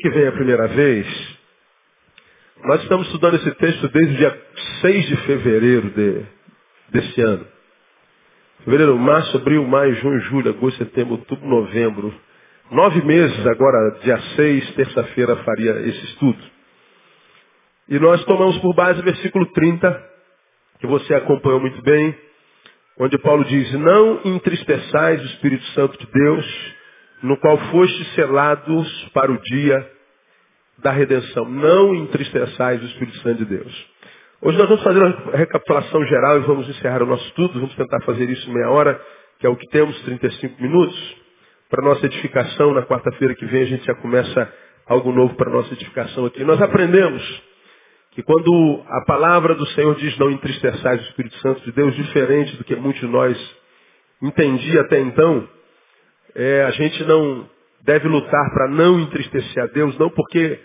que vem a primeira vez, nós estamos estudando esse texto desde o dia 6 de fevereiro de, desse ano. Fevereiro, março, abril, maio, junho, julho, agosto, setembro, outubro, novembro. Nove meses, agora, dia 6, terça-feira, faria esse estudo. E nós tomamos por base o versículo 30, que você acompanhou muito bem, onde Paulo diz, não entristeçais o Espírito Santo de Deus, no qual fostes selados para o dia da redenção. Não entristeçais o Espírito Santo de Deus. Hoje nós vamos fazer uma recapitulação geral e vamos encerrar o nosso estudo. Vamos tentar fazer isso em meia hora, que é o que temos, 35 minutos. Para nossa edificação, na quarta-feira que vem a gente já começa algo novo para nossa edificação aqui. Nós aprendemos que quando a palavra do Senhor diz não entristeçais o Espírito Santo de Deus, diferente do que muitos de nós entendia até então, é, a gente não deve lutar para não entristecer a Deus, não porque,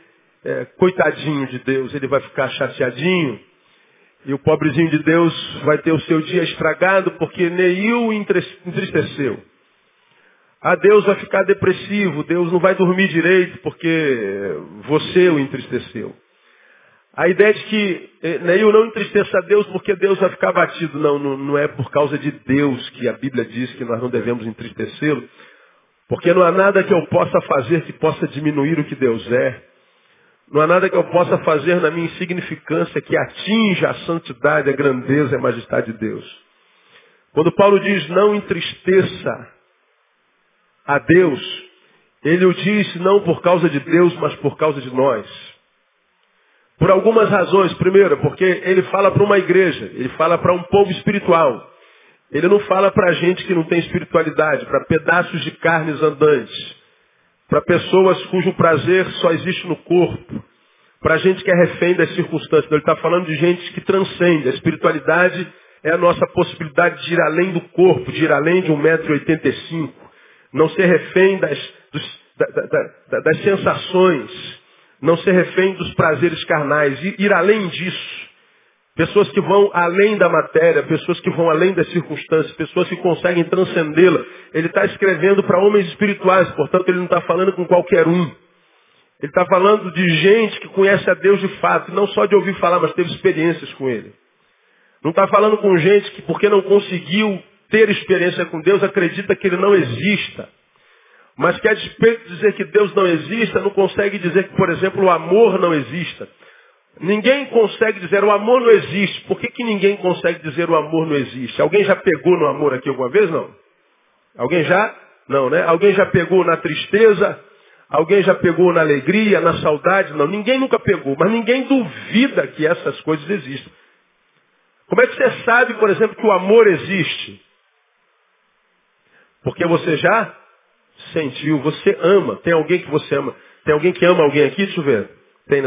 é, coitadinho de Deus, ele vai ficar chateadinho, e o pobrezinho de Deus vai ter o seu dia estragado porque Neil entristeceu. Ah, Deus vai ficar depressivo, Deus não vai dormir direito porque você o entristeceu. A ideia de que eh, Neil não entristeça a Deus porque Deus vai ficar batido. Não, não, não é por causa de Deus que a Bíblia diz que nós não devemos entristecê-lo. Porque não há nada que eu possa fazer que possa diminuir o que Deus é. Não há nada que eu possa fazer na minha insignificância que atinja a santidade, a grandeza e a majestade de Deus. Quando Paulo diz não entristeça a Deus, ele o diz não por causa de Deus, mas por causa de nós. Por algumas razões. Primeiro, porque ele fala para uma igreja, ele fala para um povo espiritual. Ele não fala para gente que não tem espiritualidade, para pedaços de carnes andantes, para pessoas cujo prazer só existe no corpo, para gente que é refém das circunstâncias. Ele está falando de gente que transcende. A espiritualidade é a nossa possibilidade de ir além do corpo, de ir além de 1,85m, não ser refém das, dos, da, da, da, das sensações, não ser refém dos prazeres carnais, ir, ir além disso. Pessoas que vão além da matéria, pessoas que vão além das circunstâncias, pessoas que conseguem transcendê-la. Ele está escrevendo para homens espirituais, portanto ele não está falando com qualquer um. Ele está falando de gente que conhece a Deus de fato, não só de ouvir falar, mas teve experiências com Ele. Não está falando com gente que, porque não conseguiu ter experiência com Deus, acredita que Ele não exista. Mas que a despeito de dizer que Deus não exista, não consegue dizer que, por exemplo, o amor não exista. Ninguém consegue dizer o amor não existe. Por que, que ninguém consegue dizer o amor não existe? Alguém já pegou no amor aqui alguma vez? Não. Alguém já? Não, né? Alguém já pegou na tristeza? Alguém já pegou na alegria, na saudade? Não. Ninguém nunca pegou. Mas ninguém duvida que essas coisas existem. Como é que você sabe, por exemplo, que o amor existe? Porque você já sentiu, você ama. Tem alguém que você ama. Tem alguém que ama alguém aqui? Deixa eu ver.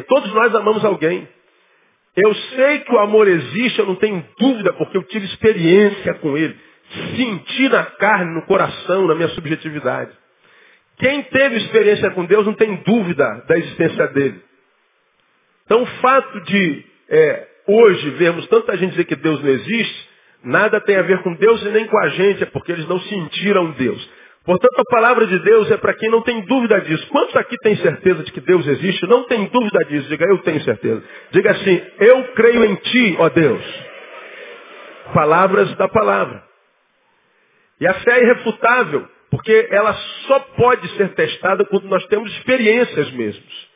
Todos nós amamos alguém. Eu sei que o amor existe, eu não tenho dúvida, porque eu tive experiência com ele. Senti na carne, no coração, na minha subjetividade. Quem teve experiência com Deus não tem dúvida da existência dele. Então o fato de é, hoje vermos tanta gente dizer que Deus não existe, nada tem a ver com Deus e nem com a gente, é porque eles não sentiram Deus. Portanto, a palavra de Deus é para quem não tem dúvida disso. Quantos aqui têm certeza de que Deus existe? Não tem dúvida disso. Diga, eu tenho certeza. Diga assim, eu creio em ti, ó Deus. Palavras da palavra. E a fé é irrefutável, porque ela só pode ser testada quando nós temos experiências mesmos.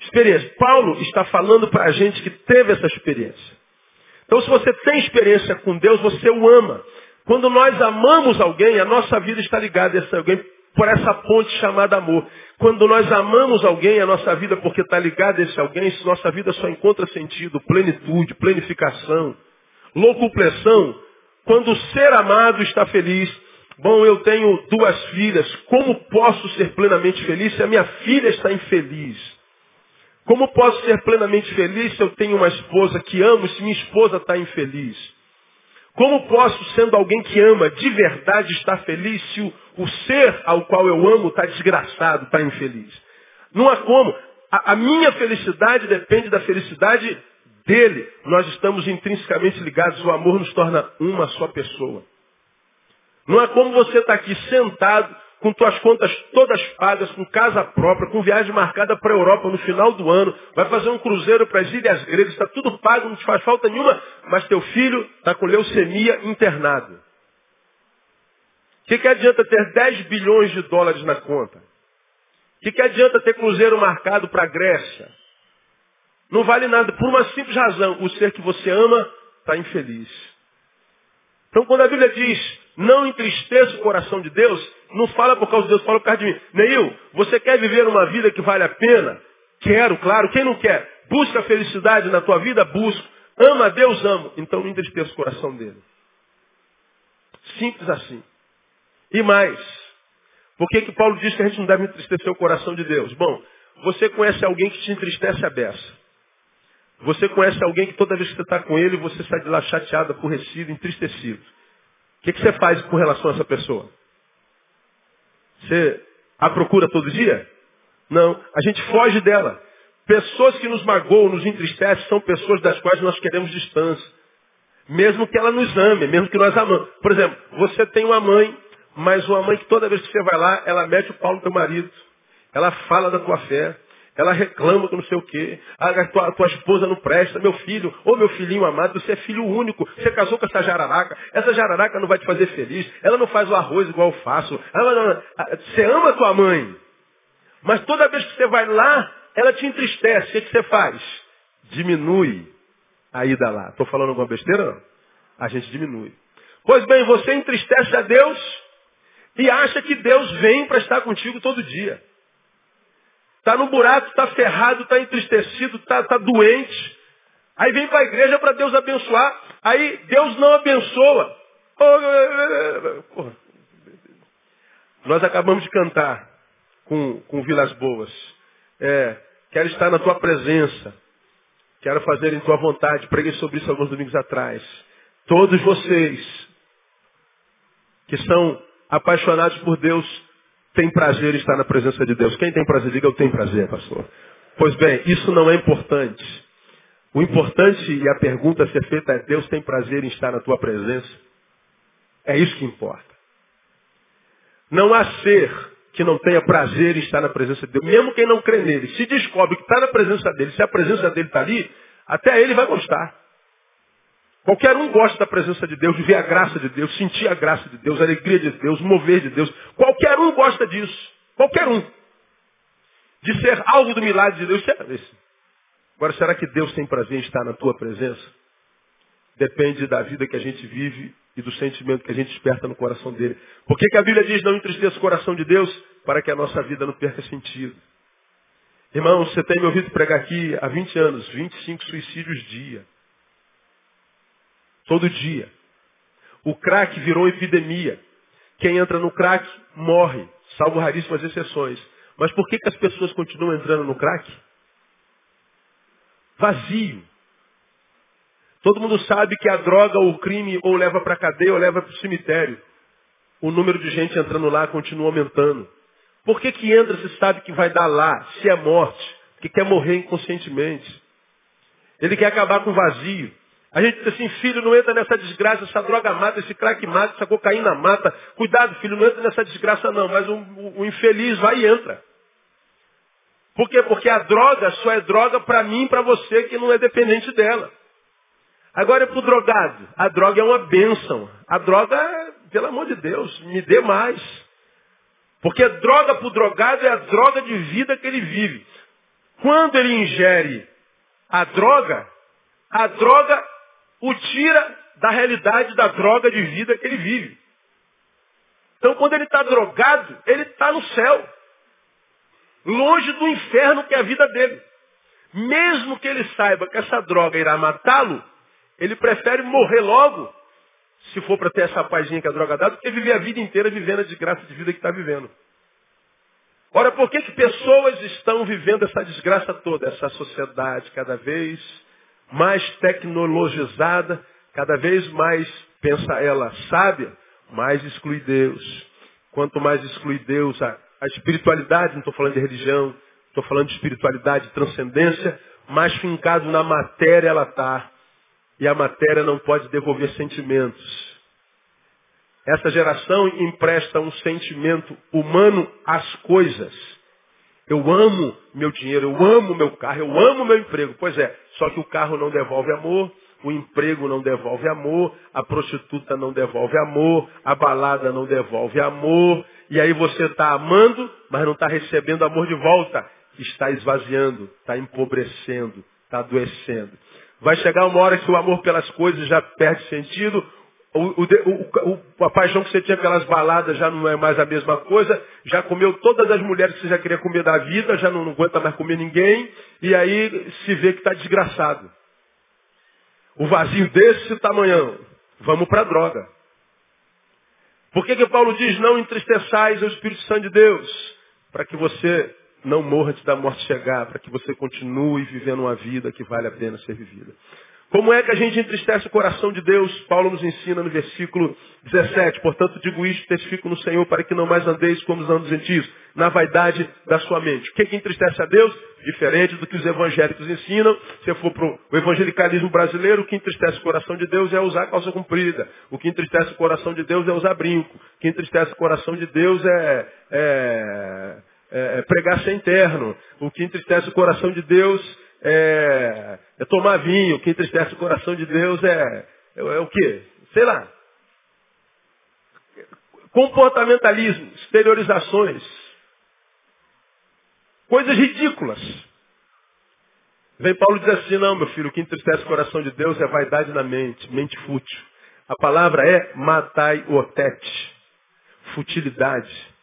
Experiência. Paulo está falando para a gente que teve essa experiência. Então, se você tem experiência com Deus, você o ama. Quando nós amamos alguém, a nossa vida está ligada a esse alguém por essa ponte chamada amor. Quando nós amamos alguém, a nossa vida, porque está ligada a esse alguém, nossa vida só encontra sentido, plenitude, plenificação, locupressão, quando o ser amado está feliz. Bom, eu tenho duas filhas, como posso ser plenamente feliz se a minha filha está infeliz? Como posso ser plenamente feliz se eu tenho uma esposa que amo, se minha esposa está infeliz? Como posso, sendo alguém que ama de verdade, estar feliz se o, o ser ao qual eu amo está desgraçado, está infeliz? Não há como. A, a minha felicidade depende da felicidade dele. Nós estamos intrinsecamente ligados. O amor nos torna uma só pessoa. Não é como você estar tá aqui sentado, com tuas contas todas pagas, com casa própria, com viagem marcada para a Europa no final do ano, vai fazer um cruzeiro para as ilhas gregas, está tudo pago, não te faz falta nenhuma, mas teu filho está com leucemia internado. O que, que adianta ter 10 bilhões de dólares na conta? O que, que adianta ter cruzeiro marcado para a Grécia? Não vale nada, por uma simples razão, o ser que você ama está infeliz. Então quando a Bíblia diz, não entristeça o coração de Deus, não fala por causa de Deus, fala por causa de mim. Neil, você quer viver uma vida que vale a pena? Quero, claro. Quem não quer? Busca felicidade na tua vida? Busco. Ama Deus? Amo. Então não entristeça o coração dele. Simples assim. E mais. Por que, que Paulo diz que a gente não deve entristecer o coração de Deus? Bom, você conhece alguém que te entristece a beça. Você conhece alguém que toda vez que você está com ele, você sai de lá chateado, aborrecido, entristecido. O que, que você faz com relação a essa pessoa? Você a procura todo dia? Não. A gente foge dela. Pessoas que nos magoam, nos entristecem, são pessoas das quais nós queremos distância. Mesmo que ela nos ame, mesmo que nós amamos. Por exemplo, você tem uma mãe, mas uma mãe que toda vez que você vai lá, ela mete o pau no teu marido. Ela fala da tua fé. Ela reclama com não sei o quê. A tua, a tua esposa não presta. Meu filho, ô meu filhinho amado, você é filho único. Você casou com essa jararaca. Essa jararaca não vai te fazer feliz. Ela não faz o arroz igual eu faço. Ela, você ama tua mãe. Mas toda vez que você vai lá, ela te entristece. O que, que você faz? Diminui a ida lá. Estou falando alguma besteira? Não. A gente diminui. Pois bem, você entristece a Deus e acha que Deus vem para estar contigo todo dia. Está no buraco, está ferrado, está entristecido, está tá doente. Aí vem para a igreja para Deus abençoar. Aí Deus não abençoa. Nós acabamos de cantar com, com Vilas Boas. É, quero estar na tua presença. Quero fazer em tua vontade. Preguei sobre isso alguns domingos atrás. Todos vocês que são apaixonados por Deus tem prazer em estar na presença de Deus. Quem tem prazer, diga eu tenho prazer, pastor. Pois bem, isso não é importante. O importante e a pergunta a ser feita é: Deus tem prazer em estar na tua presença? É isso que importa. Não há ser que não tenha prazer em estar na presença de Deus. Mesmo quem não crê nele, se descobre que está na presença dele, se a presença dele está ali, até ele vai gostar. Qualquer um gosta da presença de Deus, de ver a graça de Deus, sentir a graça de Deus, a alegria de Deus, mover de Deus. Qualquer um gosta disso. Qualquer um. De ser alvo do milagre de Deus. Agora, será que Deus tem prazer em estar na tua presença? Depende da vida que a gente vive e do sentimento que a gente desperta no coração dele. Por que, que a Bíblia diz não entristeça o coração de Deus? Para que a nossa vida não perca sentido. Irmão, você tem me ouvido pregar aqui há 20 anos, 25 suicídios dia. Todo dia. O crack virou epidemia. Quem entra no crack morre, salvo raríssimas exceções. Mas por que, que as pessoas continuam entrando no crack? Vazio. Todo mundo sabe que a droga ou o crime ou leva para a cadeia ou leva para o cemitério. O número de gente entrando lá continua aumentando. Por que, que entra se sabe que vai dar lá, se é morte? Que quer morrer inconscientemente. Ele quer acabar com o vazio. A gente diz assim, filho, não entra nessa desgraça, essa droga mata, esse crack mata, essa cocaína mata. Cuidado, filho, não entra nessa desgraça não, mas o, o, o infeliz vai e entra. Por quê? Porque a droga só é droga para mim e para você que não é dependente dela. Agora é para o drogado. A droga é uma bênção. A droga, pelo amor de Deus, me dê mais. Porque droga para o drogado é a droga de vida que ele vive. Quando ele ingere a droga, a droga o tira da realidade da droga de vida que ele vive. Então, quando ele está drogado, ele está no céu. Longe do inferno que é a vida dele. Mesmo que ele saiba que essa droga irá matá-lo, ele prefere morrer logo, se for para ter essa pazinha que a droga dá, do que viver a vida inteira vivendo a desgraça de vida que está vivendo. Ora, por que, que pessoas estão vivendo essa desgraça toda? Essa sociedade cada vez mais tecnologizada, cada vez mais, pensa ela, sábia, mais exclui Deus. Quanto mais exclui Deus, a, a espiritualidade, não estou falando de religião, estou falando de espiritualidade, de transcendência, mais fincado na matéria ela está. E a matéria não pode devolver sentimentos. Essa geração empresta um sentimento humano às coisas. Eu amo meu dinheiro, eu amo meu carro, eu amo meu emprego. Pois é, só que o carro não devolve amor, o emprego não devolve amor, a prostituta não devolve amor, a balada não devolve amor, e aí você está amando, mas não está recebendo amor de volta. Está esvaziando, está empobrecendo, está adoecendo. Vai chegar uma hora que o amor pelas coisas já perde sentido, o, o, o, a paixão que você tinha pelas baladas já não é mais a mesma coisa, já comeu todas as mulheres que você já queria comer da vida, já não, não aguenta mais comer ninguém, e aí se vê que está desgraçado. O vazio desse tamanhão, vamos para a droga. Por que, que Paulo diz, não entristeçais o Espírito Santo de Deus? Para que você não morra antes da morte chegar, para que você continue vivendo uma vida que vale a pena ser vivida. Como é que a gente entristece o coração de Deus? Paulo nos ensina no versículo 17. Portanto, digo isto, testifico no Senhor, para que não mais andeis como os anos gentios, na vaidade da sua mente. O que, que entristece a Deus? Diferente do que os evangélicos ensinam. Se for para o evangelicalismo brasileiro, o que entristece o coração de Deus é usar calça comprida. O que entristece o coração de Deus é usar brinco. O que entristece o coração de Deus é, é, é, é pregar sem terno. O que entristece o coração de Deus é, é tomar vinho, que entristece o coração de Deus é, é, é o quê? Sei lá. Comportamentalismo, exteriorizações. Coisas ridículas. Vem Paulo diz assim, não, meu filho, o que entristece o coração de Deus é vaidade na mente, mente fútil. A palavra é matai otete, futilidade.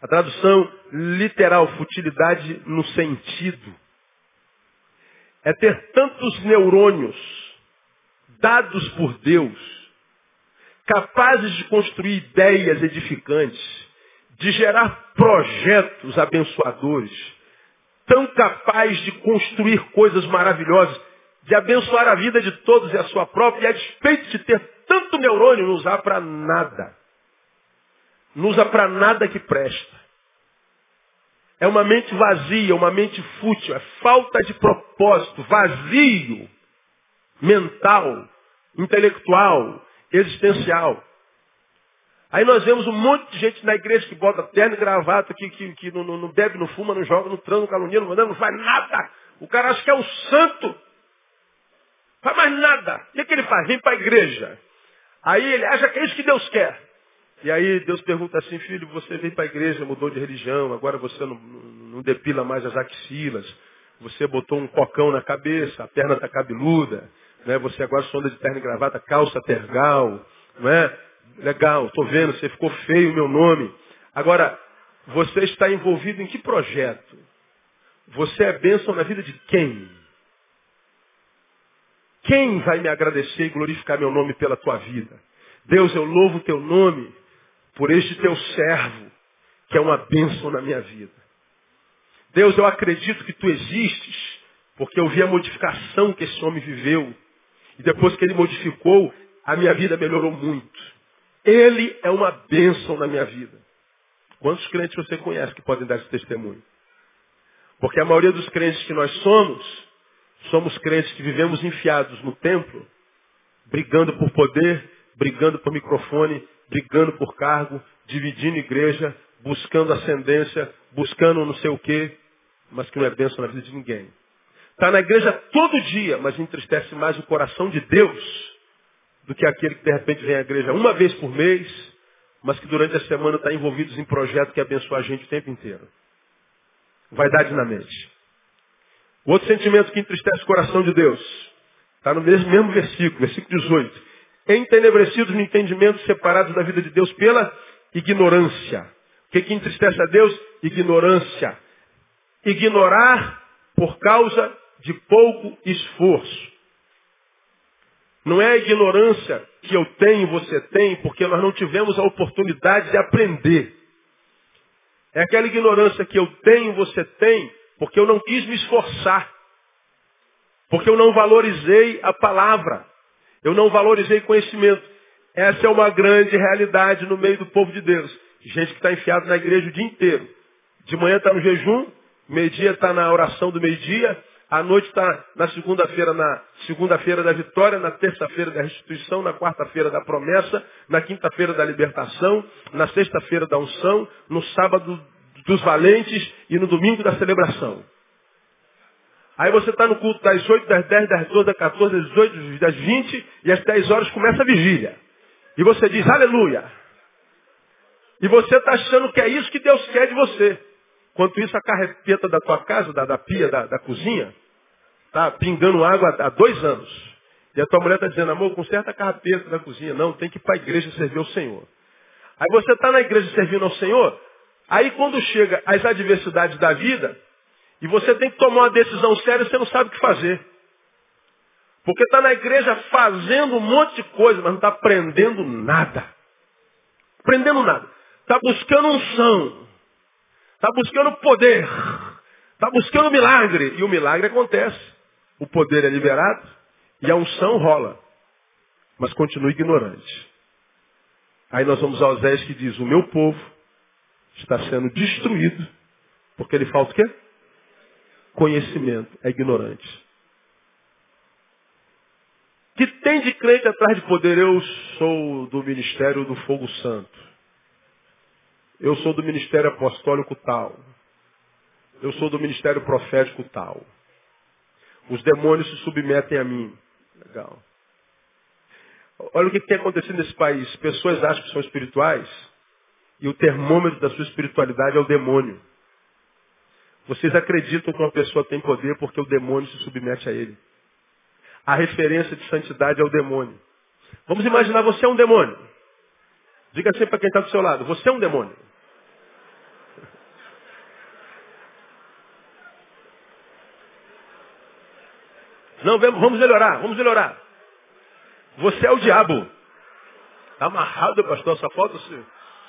A tradução literal, futilidade no sentido é ter tantos neurônios dados por Deus, capazes de construir ideias edificantes, de gerar projetos abençoadores, tão capaz de construir coisas maravilhosas, de abençoar a vida de todos e a sua própria, e a despeito de ter tanto neurônio, não usar para nada. Não usa para nada que presta. É uma mente vazia, uma mente fútil, é falta de propósito, vazio mental, intelectual, existencial. Aí nós vemos um monte de gente na igreja que bota terno e gravata, que, que, que não, não, bebe, não fuma, não joga, não transa, não calunia, não, não faz nada. O cara acha que é um santo. Faz mais nada. O que, que ele faz? Vem para a igreja. Aí ele acha que é isso que Deus quer. E aí Deus pergunta assim, filho, você veio para a igreja, mudou de religião, agora você não, não depila mais as axilas, você botou um cocão na cabeça, a perna está cabeluda, né? você agora sonda de terno e gravata, calça tergal, não é? Legal, estou vendo, você ficou feio o meu nome. Agora, você está envolvido em que projeto? Você é bênção na vida de quem? Quem vai me agradecer e glorificar meu nome pela tua vida? Deus, eu louvo o teu nome por este teu servo, que é uma bênção na minha vida. Deus, eu acredito que tu existes, porque eu vi a modificação que esse homem viveu. E depois que ele modificou, a minha vida melhorou muito. Ele é uma bênção na minha vida. Quantos crentes você conhece que podem dar esse testemunho? Porque a maioria dos crentes que nós somos, somos crentes que vivemos enfiados no templo, brigando por poder, brigando por microfone, brigando por cargo, dividindo igreja, buscando ascendência, buscando não sei o quê, mas que não é bênção na vida de ninguém. Está na igreja todo dia, mas entristece mais o coração de Deus do que aquele que de repente vem à igreja uma vez por mês, mas que durante a semana está envolvido em projetos que abençoam a gente o tempo inteiro. Vaidade na mente. O outro sentimento que entristece o coração de Deus está no mesmo, mesmo versículo, versículo 18 entenebrecidos no entendimento, separados da vida de Deus pela ignorância. O que, que entristece a Deus? Ignorância. Ignorar por causa de pouco esforço. Não é a ignorância que eu tenho, você tem, porque nós não tivemos a oportunidade de aprender. É aquela ignorância que eu tenho, você tem, porque eu não quis me esforçar. Porque eu não valorizei a palavra. Eu não valorizei conhecimento. Essa é uma grande realidade no meio do povo de Deus. Gente que está enfiado na igreja o dia inteiro. De manhã está no jejum, meio-dia está na oração do meio-dia, A noite está na segunda-feira, na segunda-feira da vitória, na terça-feira da restituição, na quarta-feira da promessa, na quinta-feira da libertação, na sexta-feira da unção, no sábado dos valentes e no domingo da celebração. Aí você está no culto das 8, das 10, das 12, das 14, das 18, das 20 e às 10 horas começa a vigília. E você diz aleluia. E você está achando que é isso que Deus quer de você. Enquanto isso, a carrepeta da tua casa, da, da pia, da, da cozinha, está pingando água há dois anos. E a tua mulher está dizendo, amor, conserta a carrapeta da cozinha. Não, tem que ir para a igreja servir ao Senhor. Aí você está na igreja servindo ao Senhor, aí quando chega as adversidades da vida, e você tem que tomar uma decisão séria, você não sabe o que fazer. Porque está na igreja fazendo um monte de coisa, mas não está aprendendo nada. Aprendendo nada. Está buscando unção. Está buscando poder. Está buscando milagre. E o milagre acontece. O poder é liberado e a unção rola. Mas continua ignorante. Aí nós vamos ao Osés que diz, o meu povo está sendo destruído porque ele falta o quê? Conhecimento. É ignorante. Que tem de crente atrás de poder? Eu sou do ministério do fogo santo. Eu sou do ministério apostólico tal. Eu sou do ministério profético tal. Os demônios se submetem a mim. Legal. Olha o que tem acontecido nesse país. Pessoas acham que são espirituais e o termômetro da sua espiritualidade é o demônio. Vocês acreditam que uma pessoa tem poder porque o demônio se submete a ele. A referência de santidade é o demônio. Vamos imaginar você é um demônio. Diga assim para quem está do seu lado, você é um demônio. Não, vamos melhorar, vamos melhorar. Você é o diabo. Está amarrado, pastor, só falta se,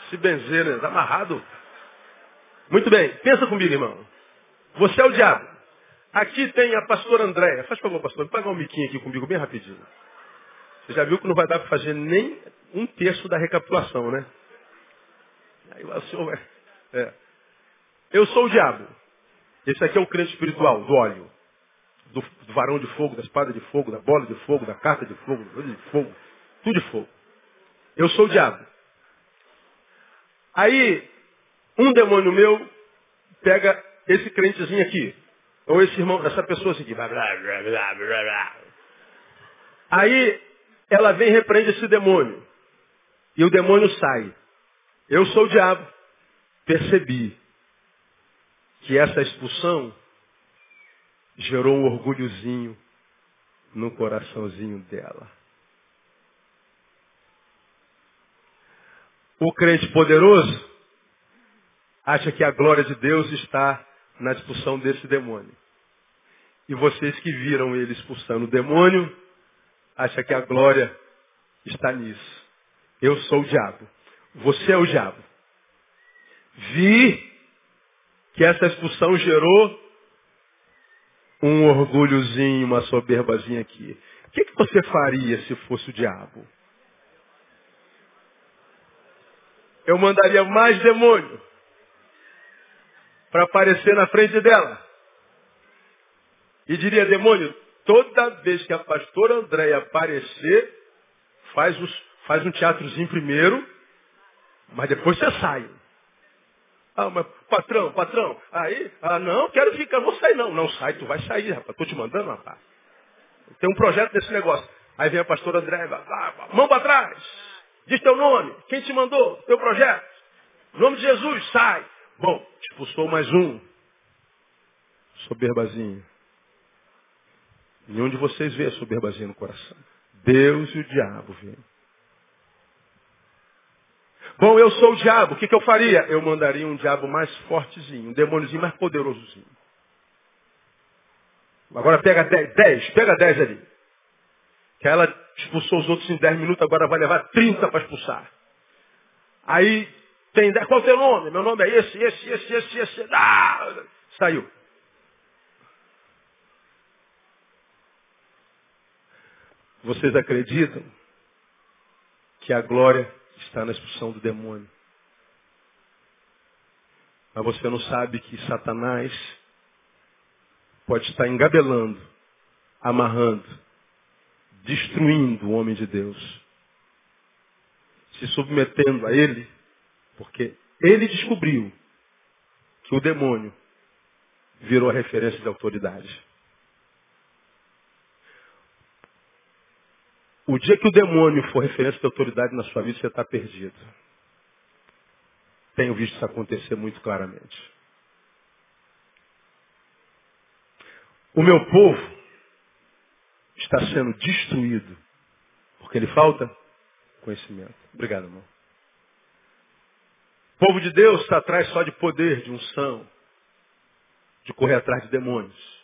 se benzer, né? Está amarrado. Muito bem, pensa comigo, irmão. Você é o diabo. Aqui tem a pastora Andréia. Faz favor, pastor, paga um miquinho aqui comigo bem rapidinho. Você já viu que não vai dar para fazer nem um terço da recapitulação, né? Aí o senhor. É. Eu sou o diabo. Esse aqui é o crente espiritual, do óleo do, do, varão de fogo, da espada de fogo, da bola de fogo, da carta de fogo, de fogo, tudo de fogo. Eu sou o diabo. Aí, um demônio meu pega esse crentezinho aqui, ou esse irmão, essa pessoa assim aqui. Blá, blá, blá, blá, Aí, ela vem e repreende esse demônio. E o demônio sai. Eu sou o diabo. Percebi que essa expulsão gerou um orgulhozinho no coraçãozinho dela. O crente poderoso acha que a glória de Deus está na expulsão desse demônio. E vocês que viram ele expulsando o demônio, acham que a glória está nisso. Eu sou o diabo. Você é o diabo. Vi que essa expulsão gerou um orgulhozinho, uma soberbazinha aqui. O que, que você faria se fosse o diabo? Eu mandaria mais demônio para aparecer na frente dela. E diria, demônio, toda vez que a pastora Andréia aparecer, faz, os, faz um teatrozinho primeiro, mas depois você sai. Ah, mas patrão, patrão, aí, ah não, quero ficar, vou sair não. Não sai, tu vai sair, rapaz. Tô te mandando, rapaz. Tem um projeto desse negócio. Aí vem a pastora André, ah, mão para trás. Diz teu nome. Quem te mandou? Teu projeto. Em nome de Jesus, sai. Bom, expulsou mais um. Soberbazinho. Nenhum de vocês vê a soberbazinha no coração. Deus e o diabo vê. Bom, eu sou o diabo, o que, que eu faria? Eu mandaria um diabo mais fortezinho, um demôniozinho mais poderosozinho. Agora pega 10, pega 10 ali. Que ela expulsou os outros em 10 minutos, agora vai levar 30 para expulsar. Aí tem 10, qual é o teu nome? Meu nome é esse, esse, esse, esse, esse. Ah, saiu. Vocês acreditam que a glória está na expulsão do demônio. Mas você não sabe que Satanás pode estar engabelando, amarrando, destruindo o homem de Deus, se submetendo a ele, porque ele descobriu que o demônio virou a referência de autoridade. O dia que o demônio for referência de autoridade na sua vida, você está perdido. Tenho visto isso acontecer muito claramente. O meu povo está sendo destruído porque lhe falta conhecimento. Obrigado, irmão. Povo de Deus está atrás só de poder, de unção, de correr atrás de demônios.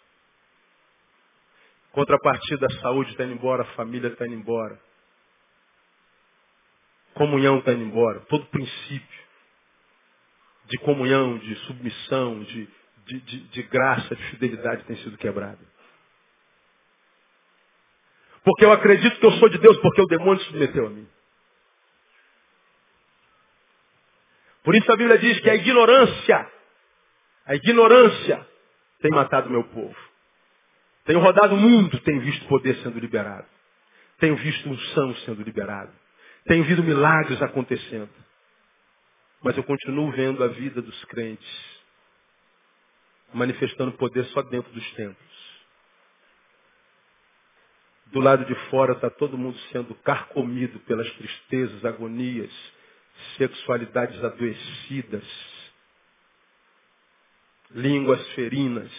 Contrapartida, a saúde está indo embora, a família está indo embora. Comunhão está indo embora. Todo princípio de comunhão, de submissão, de, de, de, de graça, de fidelidade tem sido quebrado. Porque eu acredito que eu sou de Deus, porque o demônio se submeteu a mim. Por isso a Bíblia diz que a ignorância, a ignorância tem matado meu povo. Tenho rodado o mundo, tenho visto poder sendo liberado. Tenho visto unção sendo liberado. Tenho visto milagres acontecendo. Mas eu continuo vendo a vida dos crentes manifestando poder só dentro dos templos. Do lado de fora está todo mundo sendo carcomido pelas tristezas, agonias, sexualidades adoecidas, línguas ferinas,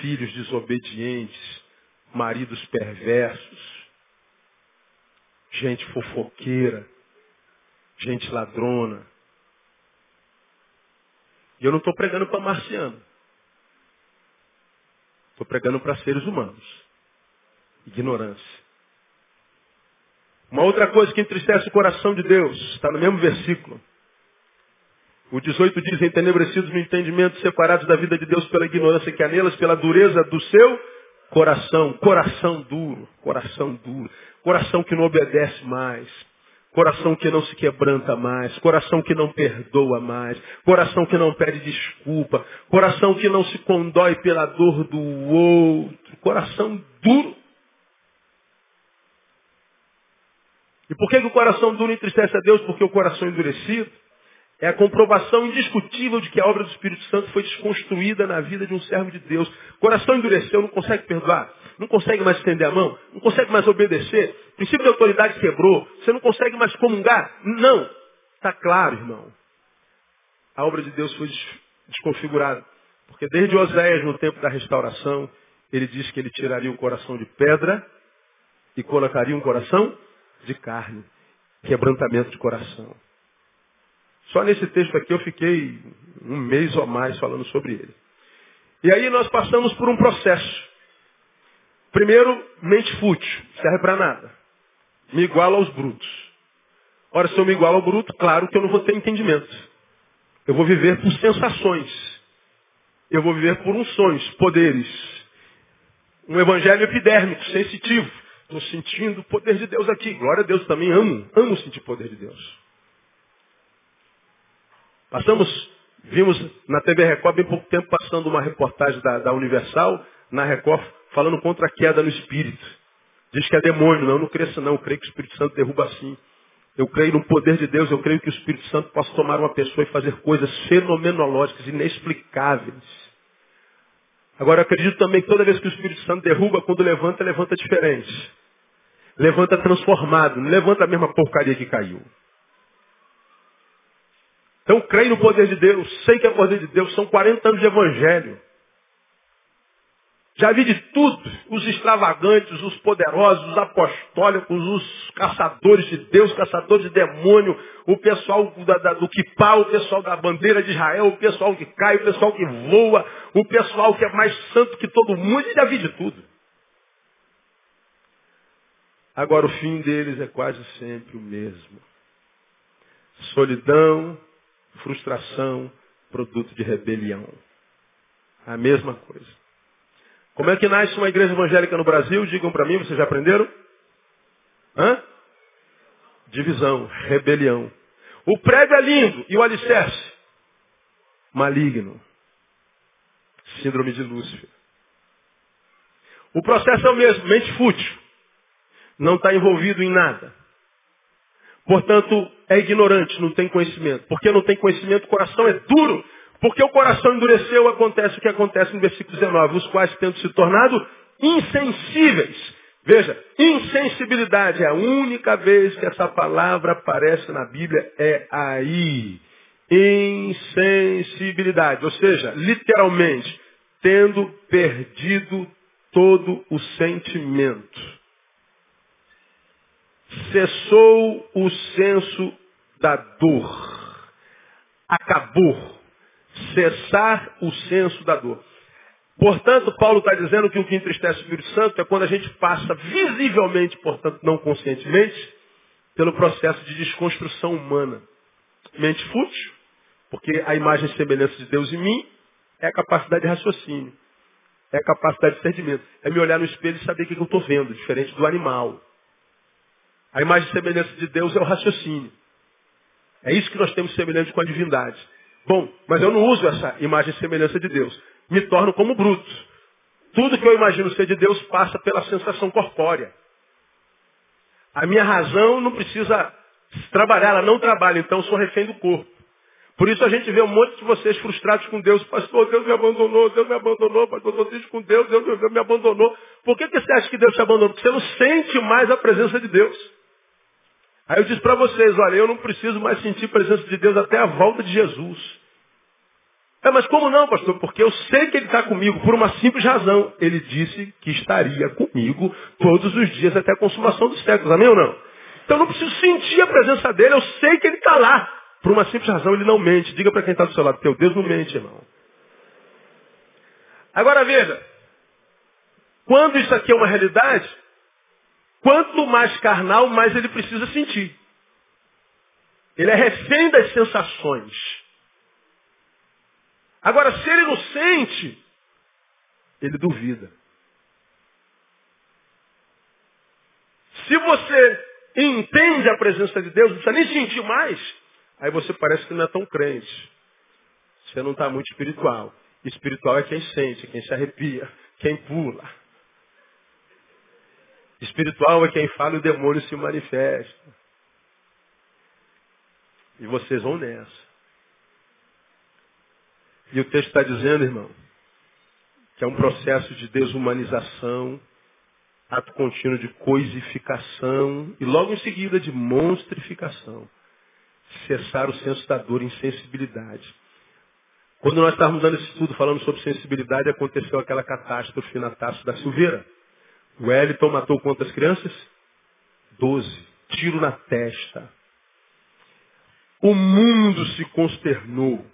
filhos desobedientes, maridos perversos, gente fofoqueira, gente ladrona. E eu não estou pregando para marciano. Estou pregando para seres humanos. Ignorância. Uma outra coisa que entristece o coração de Deus, está no mesmo versículo. O 18 diz, entenebrecidos no entendimento, separados da vida de Deus pela ignorância que há nelas, pela dureza do seu coração. Coração duro, coração duro. Coração que não obedece mais. Coração que não se quebranta mais, coração que não perdoa mais, coração que não pede desculpa, coração que não se condói pela dor do outro, coração duro. E por que, que o coração duro entristece a Deus? Porque o coração endurecido é a comprovação indiscutível de que a obra do Espírito Santo foi desconstruída na vida de um servo de Deus. O coração endureceu, não consegue perdoar, não consegue mais estender a mão, não consegue mais obedecer. O princípio de autoridade quebrou, você não consegue mais comungar. Não. Está claro, irmão. A obra de Deus foi desconfigurada. Porque desde Oséias, no tempo da restauração, ele disse que ele tiraria o coração de pedra e colocaria um coração de carne. Quebrantamento de coração. Só nesse texto aqui eu fiquei um mês ou mais falando sobre ele. E aí nós passamos por um processo. Primeiro, mente fútil, serve para nada. Me iguala aos brutos. Ora, se eu me igualo ao bruto, claro que eu não vou ter entendimento. Eu vou viver por sensações. Eu vou viver por unções, poderes. Um evangelho epidérmico, sensitivo. Estou sentindo o poder de Deus aqui. Glória a Deus também amo. Amo sentir o poder de Deus. Passamos, vimos na TV Record bem pouco tempo passando uma reportagem da, da Universal, na Record, falando contra a queda no espírito. Diz que é demônio, não, não creio não, eu creio que o Espírito Santo derruba assim. Eu creio no poder de Deus, eu creio que o Espírito Santo possa tomar uma pessoa e fazer coisas fenomenológicas, inexplicáveis. Agora, eu acredito também que toda vez que o Espírito Santo derruba, quando levanta, levanta diferente. Levanta transformado, não levanta a mesma porcaria que caiu. Então creio no poder de Deus, sei que é o poder de Deus, são 40 anos de evangelho. Já vi de tudo, os extravagantes, os poderosos, os apostólicos, os caçadores de Deus, caçadores de demônio, o pessoal da, da, do o pessoal da bandeira de Israel, o pessoal que cai, o pessoal que voa, o pessoal que é mais santo que todo mundo, já vi de tudo. Agora o fim deles é quase sempre o mesmo. Solidão, frustração, produto de rebelião. A mesma coisa. Como é que nasce uma igreja evangélica no Brasil? Digam para mim, vocês já aprenderam? Hã? Divisão, rebelião. O prédio é lindo e o alicerce? Maligno. Síndrome de Lúcifer. O processo é o mesmo, mente fútil. Não está envolvido em nada. Portanto, é ignorante, não tem conhecimento. Porque não tem conhecimento, o coração é duro. Porque o coração endureceu, acontece o que acontece no versículo 19, os quais tendo se tornado insensíveis. Veja, insensibilidade é a única vez que essa palavra aparece na Bíblia, é aí. Insensibilidade, ou seja, literalmente, tendo perdido todo o sentimento. Cessou o senso da dor. Acabou. Cessar o senso da dor. Portanto, Paulo está dizendo que o que entristece o Espírito Santo é quando a gente passa visivelmente, portanto não conscientemente, pelo processo de desconstrução humana. Mente fútil, porque a imagem e semelhança de Deus em mim é a capacidade de raciocínio, é a capacidade de discernimento. É me olhar no espelho e saber o que eu estou vendo, diferente do animal. A imagem e semelhança de Deus é o raciocínio. É isso que nós temos semelhante com a divindade. Bom, mas eu não uso essa imagem e semelhança de Deus me torno como bruto. Tudo que eu imagino ser de Deus passa pela sensação corpórea. A minha razão não precisa trabalhar, ela não trabalha, então sou refém do corpo. Por isso a gente vê um monte de vocês frustrados com Deus. Pastor, Deus me abandonou, Deus me abandonou, pastor, estou triste com Deus, Deus, Deus me abandonou. Por que, que você acha que Deus te abandonou? Porque você não sente mais a presença de Deus. Aí eu disse para vocês, olha, eu não preciso mais sentir presença de Deus até a volta de Jesus. É, mas como não, pastor? Porque eu sei que ele está comigo por uma simples razão. Ele disse que estaria comigo todos os dias até a consumação dos séculos. Amém ou não? Então eu não preciso sentir a presença dele, eu sei que ele está lá. Por uma simples razão, ele não mente. Diga para quem está do seu lado, teu Deus não mente, irmão. Agora veja, quando isso aqui é uma realidade, quanto mais carnal, mais ele precisa sentir. Ele é refém das sensações. Agora, se ele não sente, ele duvida. Se você entende a presença de Deus, não precisa nem sentir mais, aí você parece que não é tão crente. Você não está muito espiritual. Espiritual é quem sente, quem se arrepia, quem pula. Espiritual é quem fala e o demônio se manifesta. E vocês vão nessa. E o texto está dizendo, irmão, que é um processo de desumanização, ato contínuo de coisificação e logo em seguida de monstrificação. Cessar o senso da dor insensibilidade. Quando nós estávamos dando esse estudo falando sobre sensibilidade, aconteceu aquela catástrofe na taça da Silveira. O Wellington matou quantas crianças? Doze. Tiro na testa. O mundo se consternou.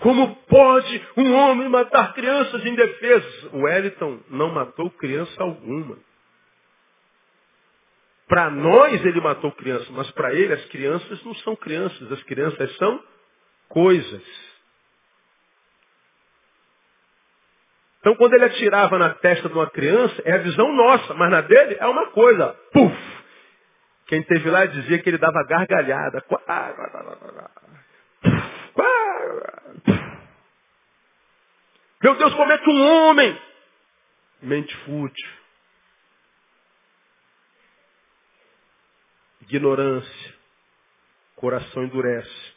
Como pode um homem matar crianças indefesas? O Wellington não matou criança alguma. Para nós ele matou crianças, mas para ele as crianças não são crianças, as crianças são coisas. Então quando ele atirava na testa de uma criança, é a visão nossa, mas na dele é uma coisa. Puf! Quem teve lá dizia que ele dava gargalhada. Meu Deus, como é que um homem, mente fútil, ignorância, coração endurece,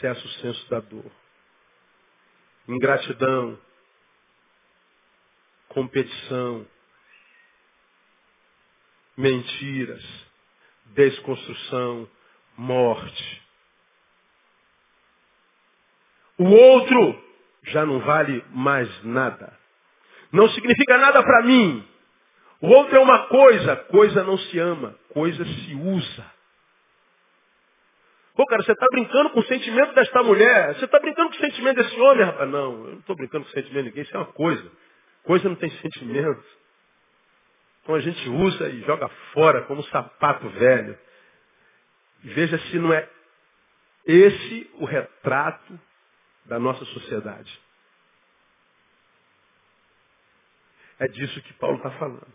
cessa o senso da dor, ingratidão, competição, mentiras, desconstrução, morte. O outro já não vale mais nada. Não significa nada para mim. O outro é uma coisa, coisa não se ama, coisa se usa. Pô, cara, você está brincando com o sentimento desta mulher, você está brincando com o sentimento desse homem, rapaz. Não, eu não estou brincando com o sentimento de ninguém, isso é uma coisa. Coisa não tem sentimento. Então a gente usa e joga fora como um sapato velho. veja se não é esse o retrato da nossa sociedade. É disso que Paulo está falando.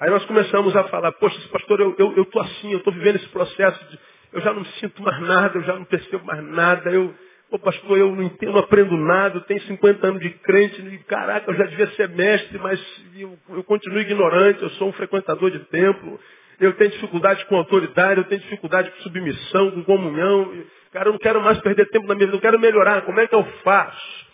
Aí nós começamos a falar, poxa, pastor, eu estou eu, eu assim, eu estou vivendo esse processo de, eu já não sinto mais nada, eu já não percebo mais nada, eu, Pô, pastor, eu não entendo, não aprendo nada, eu tenho 50 anos de crente, e, caraca, eu já devia ser mestre, mas eu, eu continuo ignorante, eu sou um frequentador de templo, eu tenho dificuldade com autoridade, eu tenho dificuldade com submissão, com comunhão. Cara, eu não quero mais perder tempo na minha vida, eu quero melhorar. Como é que eu faço?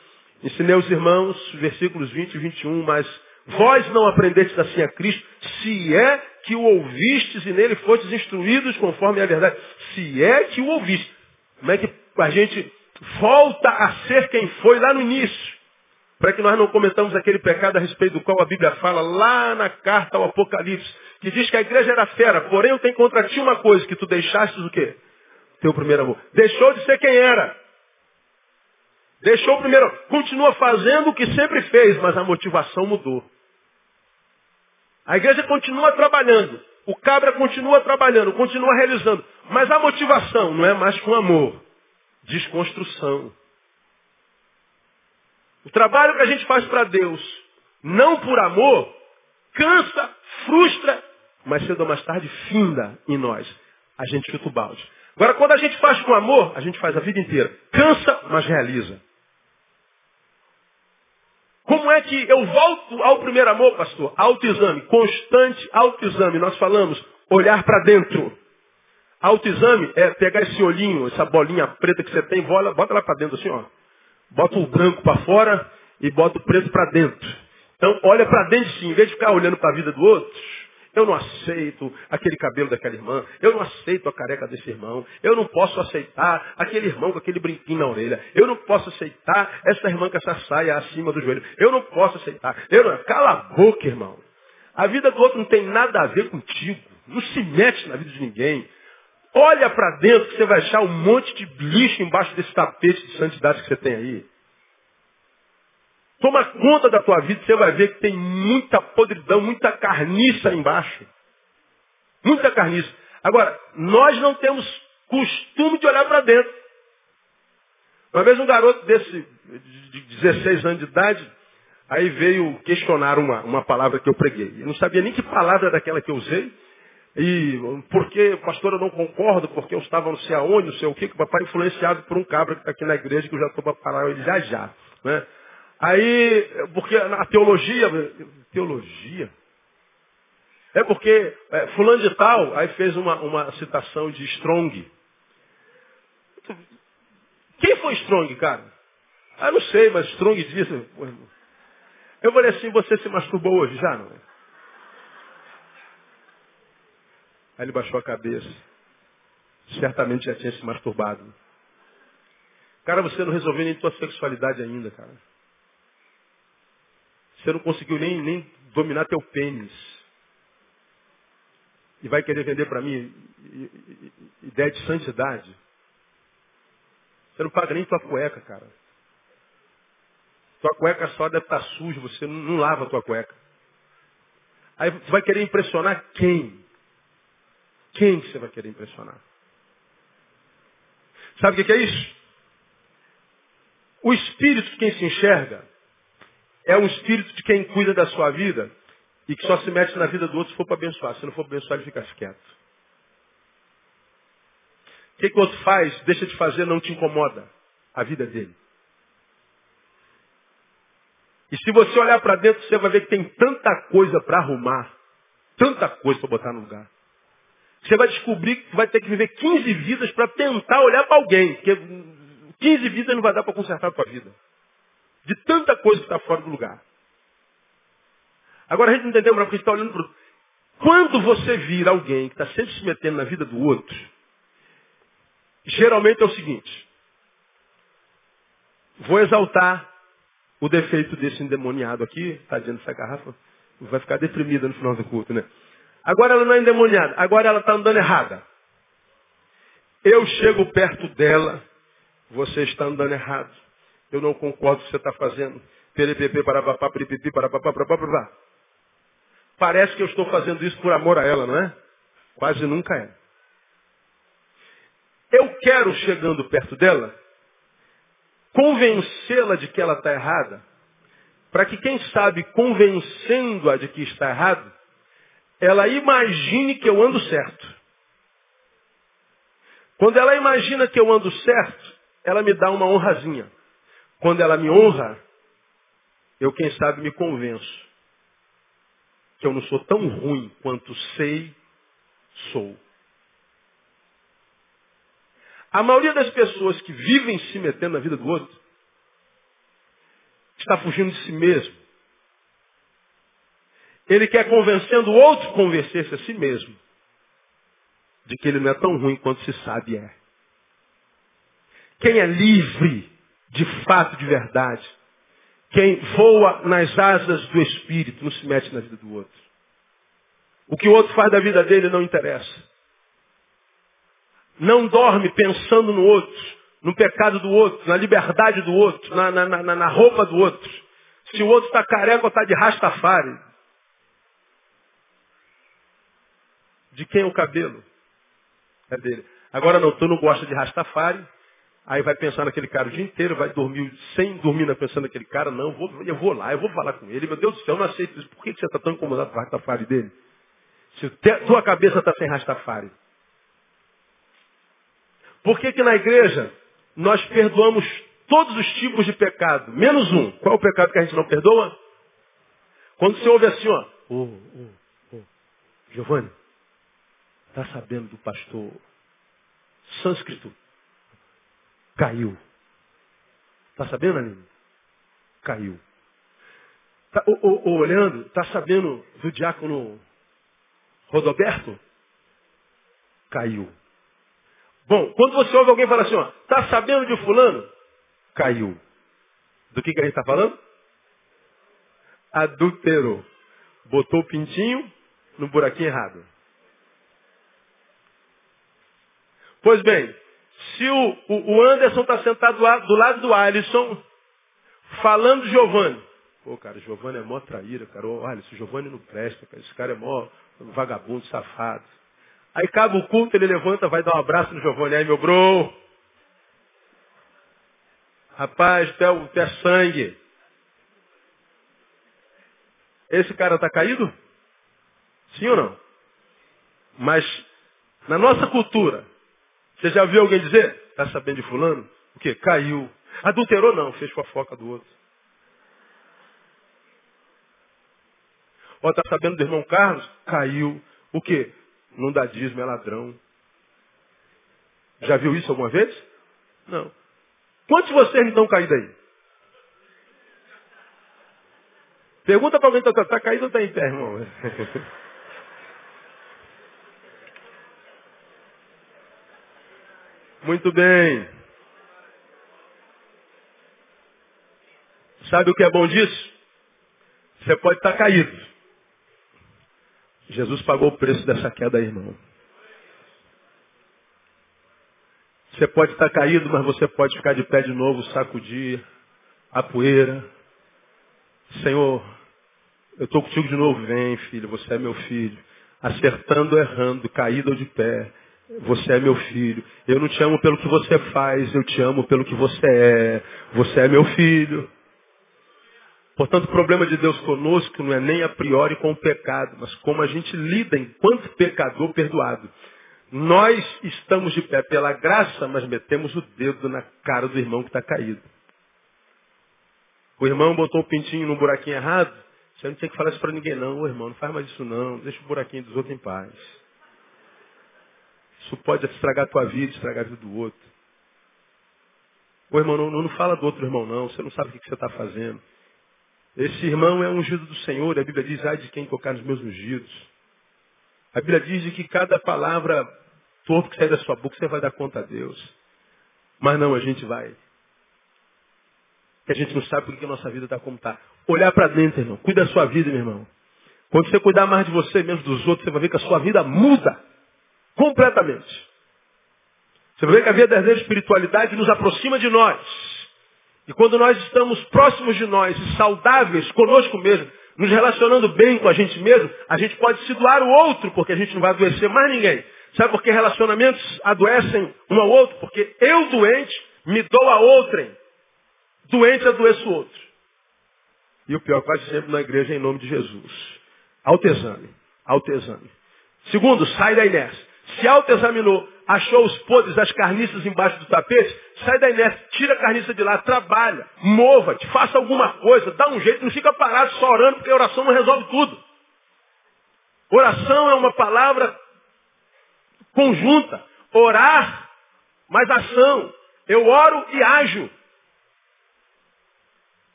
Ensinei aos irmãos, versículos 20 e 21, mas vós não aprendestes assim a Cristo, se é que o ouvistes e nele fostes instruídos conforme a verdade. Se é que o ouviste. Como é que a gente volta a ser quem foi lá no início? Para que nós não cometamos aquele pecado a respeito do qual a Bíblia fala lá na carta ao Apocalipse, que diz que a igreja era fera, porém eu tenho contra ti uma coisa, que tu deixaste o quê? Teu primeiro amor. Deixou de ser quem era. Deixou o primeiro, continua fazendo o que sempre fez, mas a motivação mudou. A igreja continua trabalhando, o cabra continua trabalhando, continua realizando, mas a motivação não é mais com amor, desconstrução. O trabalho que a gente faz para Deus, não por amor, cansa, frustra, mas cedo ou mais tarde finda em nós. A gente chuta o balde. Agora, quando a gente faz com amor, a gente faz a vida inteira. Cansa, mas realiza. Como é que eu volto ao primeiro amor, pastor? Autoexame, constante autoexame. Nós falamos olhar para dentro. Autoexame é pegar esse olhinho, essa bolinha preta que você tem, bota lá para dentro assim, ó. Bota o branco para fora e bota o preto para dentro. Então, olha para dentro sim, em vez de ficar olhando para a vida do outro, eu não aceito aquele cabelo daquela irmã. Eu não aceito a careca desse irmão. Eu não posso aceitar aquele irmão com aquele brinquinho na orelha. Eu não posso aceitar essa irmã com essa saia acima do joelho. Eu não posso aceitar. Eu não... Cala a boca, irmão. A vida do outro não tem nada a ver contigo. Não se mete na vida de ninguém. Olha para dentro que você vai achar um monte de lixo embaixo desse tapete de santidade que você tem aí. Toma conta da tua vida, você vai ver que tem muita podridão, muita carniça embaixo. Muita carniça. Agora, nós não temos costume de olhar para dentro. Uma vez um garoto desse, de 16 anos de idade, aí veio questionar uma, uma palavra que eu preguei. Eu não sabia nem que palavra era aquela que eu usei. E porque, pastor, eu não concordo, porque eu estava não sei aonde, não sei o que, que o papai é influenciado por um cabra que está aqui na igreja, que eu já estou para parar ele já já. Né? Aí, porque na teologia, teologia, é porque é, fulano de tal, aí fez uma, uma citação de Strong. Quem foi Strong, cara? Ah, não sei, mas Strong disse. Eu falei assim, você se masturbou hoje já, não é? Aí ele baixou a cabeça. Certamente já tinha se masturbado. Cara, você não resolveu nem tua sexualidade ainda, cara. Você não conseguiu nem, nem dominar teu pênis. E vai querer vender para mim ideia de santidade. Você não paga nem tua cueca, cara. Tua cueca só deve estar tá suja, você não, lava tua cueca. Aí você vai querer impressionar quem? Quem você vai querer impressionar? Sabe o que é isso? O espírito, quem se enxerga, é um espírito de quem cuida da sua vida e que só se mete na vida do outro se for para abençoar. Se não for abençoar, ele fica quieto. O que, que o outro faz, deixa de fazer, não te incomoda. A vida dele. E se você olhar para dentro, você vai ver que tem tanta coisa para arrumar. Tanta coisa para botar no lugar. Você vai descobrir que vai ter que viver 15 vidas para tentar olhar para alguém. Porque 15 vidas não vai dar para consertar a tua vida. De tanta coisa que está fora do lugar. Agora a gente entendeu, porque a gente está olhando para. Quando você vira alguém que está sempre se metendo na vida do outro, geralmente é o seguinte. Vou exaltar o defeito desse endemoniado aqui, tadinho dessa garrafa, vai ficar deprimida no final do culto, né? Agora ela não é endemoniada, agora ela está andando errada. Eu chego perto dela, você está andando errado eu não concordo com o que você está fazendo. Perepepe, parapapá, peripipi, parapapá, parapapá. Parece que eu estou fazendo isso por amor a ela, não é? Quase nunca é. Eu quero, chegando perto dela, convencê-la de que ela está errada, para que, quem sabe, convencendo-a de que está errado, ela imagine que eu ando certo. Quando ela imagina que eu ando certo, ela me dá uma honrazinha. Quando ela me honra, eu, quem sabe, me convenço que eu não sou tão ruim quanto sei, sou. A maioria das pessoas que vivem se metendo na vida do outro está fugindo de si mesmo. Ele quer convencendo o outro convencer-se a si mesmo de que ele não é tão ruim quanto se sabe é. Quem é livre de fato, de verdade, quem voa nas asas do Espírito, não se mete na vida do outro. O que o outro faz da vida dele não interessa. Não dorme pensando no outro, no pecado do outro, na liberdade do outro, na, na, na, na roupa do outro. Se o outro está careca ou está de rastafari. De quem é o cabelo? É dele. Agora não, tu não gosta de rastafari, aí vai pensar naquele cara o dia inteiro, vai dormir sem dormir pensando naquele cara, não, vou, eu vou lá, eu vou falar com ele. Meu Deus do céu, eu não aceito isso. Por que você está tão incomodado com o rastafari dele? Se tua cabeça está sem rastafari. Por que, que na igreja nós perdoamos todos os tipos de pecado, menos um? Qual é o pecado que a gente não perdoa? Quando você ouve assim, ó, ô, ô, ô, Giovanni, tá sabendo do pastor sânscrito? Caiu. Tá sabendo, Aline? Caiu. Tá, ô, ô, ô, Leandro, tá sabendo do diácono Rodoberto? Caiu. Bom, quando você ouve alguém falar assim, ó, tá sabendo de fulano? Caiu. Do que, que a gente está falando? Adulterou. Botou o pintinho no buraquinho errado. Pois bem, se o, o, Anderson está sentado do lado do Alisson, falando Giovanni. Pô, cara, Giovanni é mó traíra, cara. Olha, esse Giovanni não presta, cara. Esse cara é mó vagabundo, safado. Aí acaba o culto, ele levanta, vai dar um abraço no Giovanni. Aí, meu bro. Rapaz, tu é, tu é sangue. Esse cara está caído? Sim ou não? Mas, na nossa cultura, você já viu alguém dizer? Está sabendo de fulano? O quê? Caiu. Adulterou? Não, fez com a foca do outro. Ó, está sabendo do irmão Carlos? Caiu. O quê? Não dá dízimo, é ladrão. Já viu isso alguma vez? Não. Quantos de vocês estão caídos aí? Pergunta para alguém está tá caído ou está em pé, irmão? Muito bem. Sabe o que é bom disso? Você pode estar caído. Jesus pagou o preço dessa queda irmão. Você pode estar caído, mas você pode ficar de pé de novo, sacudir a poeira. Senhor, eu estou contigo de novo. Vem, filho, você é meu filho. Acertando errando, caído ou de pé. Você é meu filho. Eu não te amo pelo que você faz, eu te amo pelo que você é. Você é meu filho. Portanto, o problema de Deus conosco não é nem a priori com o pecado, mas como a gente lida enquanto pecador perdoado. Nós estamos de pé pela graça, mas metemos o dedo na cara do irmão que está caído. O irmão botou o pintinho no buraquinho errado, você não tinha que falar isso para ninguém não, Ô, irmão, não faz mais isso não, deixa o buraquinho dos outros em paz. Isso pode estragar a tua vida, estragar a vida do outro. Ô irmão, não, não fala do outro irmão não, você não sabe o que você está fazendo. Esse irmão é ungido do Senhor, a Bíblia diz, ai de quem tocar nos meus ungidos. A Bíblia diz que cada palavra torpe que sai da sua boca, você vai dar conta a Deus. Mas não, a gente vai. Que a gente não sabe porque a nossa vida está como está. Olhar para dentro, irmão. Cuida da sua vida, meu irmão. Quando você cuidar mais de você mesmo dos outros, você vai ver que a sua vida muda. Completamente. Você ver que a verdadeira espiritualidade nos aproxima de nós. E quando nós estamos próximos de nós e saudáveis conosco mesmo, nos relacionando bem com a gente mesmo, a gente pode se doar o outro, porque a gente não vai adoecer mais ninguém. Sabe por que relacionamentos adoecem um ao outro? Porque eu doente me dou a outrem. Doente adoeço o outro. E o pior, quase sempre na igreja em nome de Jesus. Autoexame. Autoexame. Segundo, sai da inércia. Se autoexaminou, achou os podres, as carniças embaixo do tapete, sai da inércia, tira a carniça de lá, trabalha, mova-te, faça alguma coisa, dá um jeito, não fica parado só orando, porque a oração não resolve tudo. Oração é uma palavra conjunta. Orar, mais ação. Eu oro e ajo.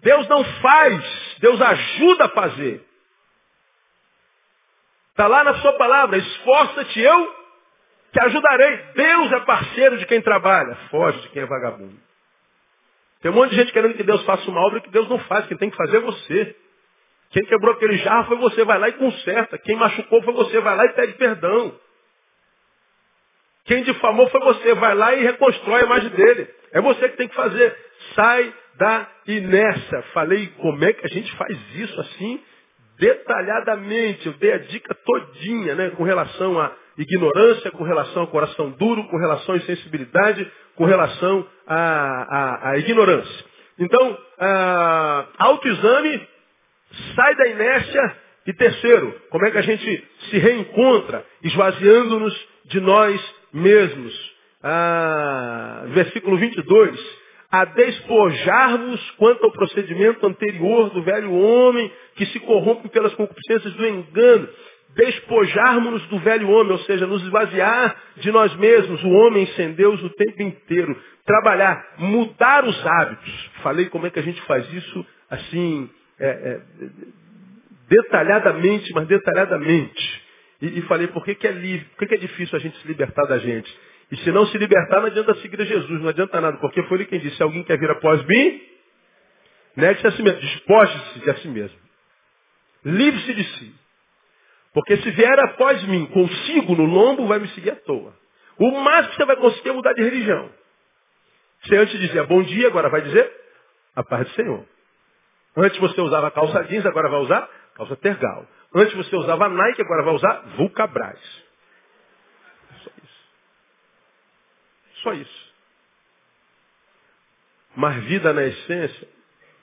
Deus não faz, Deus ajuda a fazer. Está lá na sua palavra, esforça-te, eu te ajudarei. Deus é parceiro de quem trabalha, foge de quem é vagabundo. Tem um monte de gente querendo que Deus faça uma obra que Deus não faz, quem tem que fazer é você. Quem quebrou aquele jarro foi você, vai lá e conserta. Quem machucou foi você, vai lá e pede perdão. Quem difamou foi você, vai lá e reconstrói a imagem dele. É você que tem que fazer. Sai da inércia. Falei como é que a gente faz isso assim, detalhadamente. Eu dei a dica todinha, né, com relação à ignorância, com relação ao coração duro, com relação à insensibilidade, com relação à, à, à ignorância. Então, ah, autoexame, sai da inércia e terceiro, como é que a gente se reencontra, esvaziando-nos de nós mesmos. Ah, versículo 22 a despojar-vos quanto ao procedimento anterior do velho homem que se corrompe pelas concupiscências do engano. Despojarmos-nos do velho homem, ou seja, nos esvaziar de nós mesmos, o homem sem Deus o tempo inteiro. Trabalhar, mudar os hábitos. Falei como é que a gente faz isso assim, é, é, detalhadamente, mas detalhadamente. E, e, falei, por que, que é livre, por que, que é difícil a gente se libertar da gente? E se não se libertar, não adianta seguir a Jesus, não adianta nada, porque foi ele quem disse, se alguém quer vir após mim, negue-se a si mesmo, despoje-se de a si mesmo. Livre-se de si. Porque se vier após mim consigo no lombo, vai me seguir à toa. O máximo que você vai conseguir é mudar de religião. Você antes dizia bom dia, agora vai dizer a paz do Senhor. Antes você usava calça jeans, agora vai usar calça tergal. Antes você usava Nike, agora vai usar Vulcabras. Só isso. Só isso. Mas vida na essência,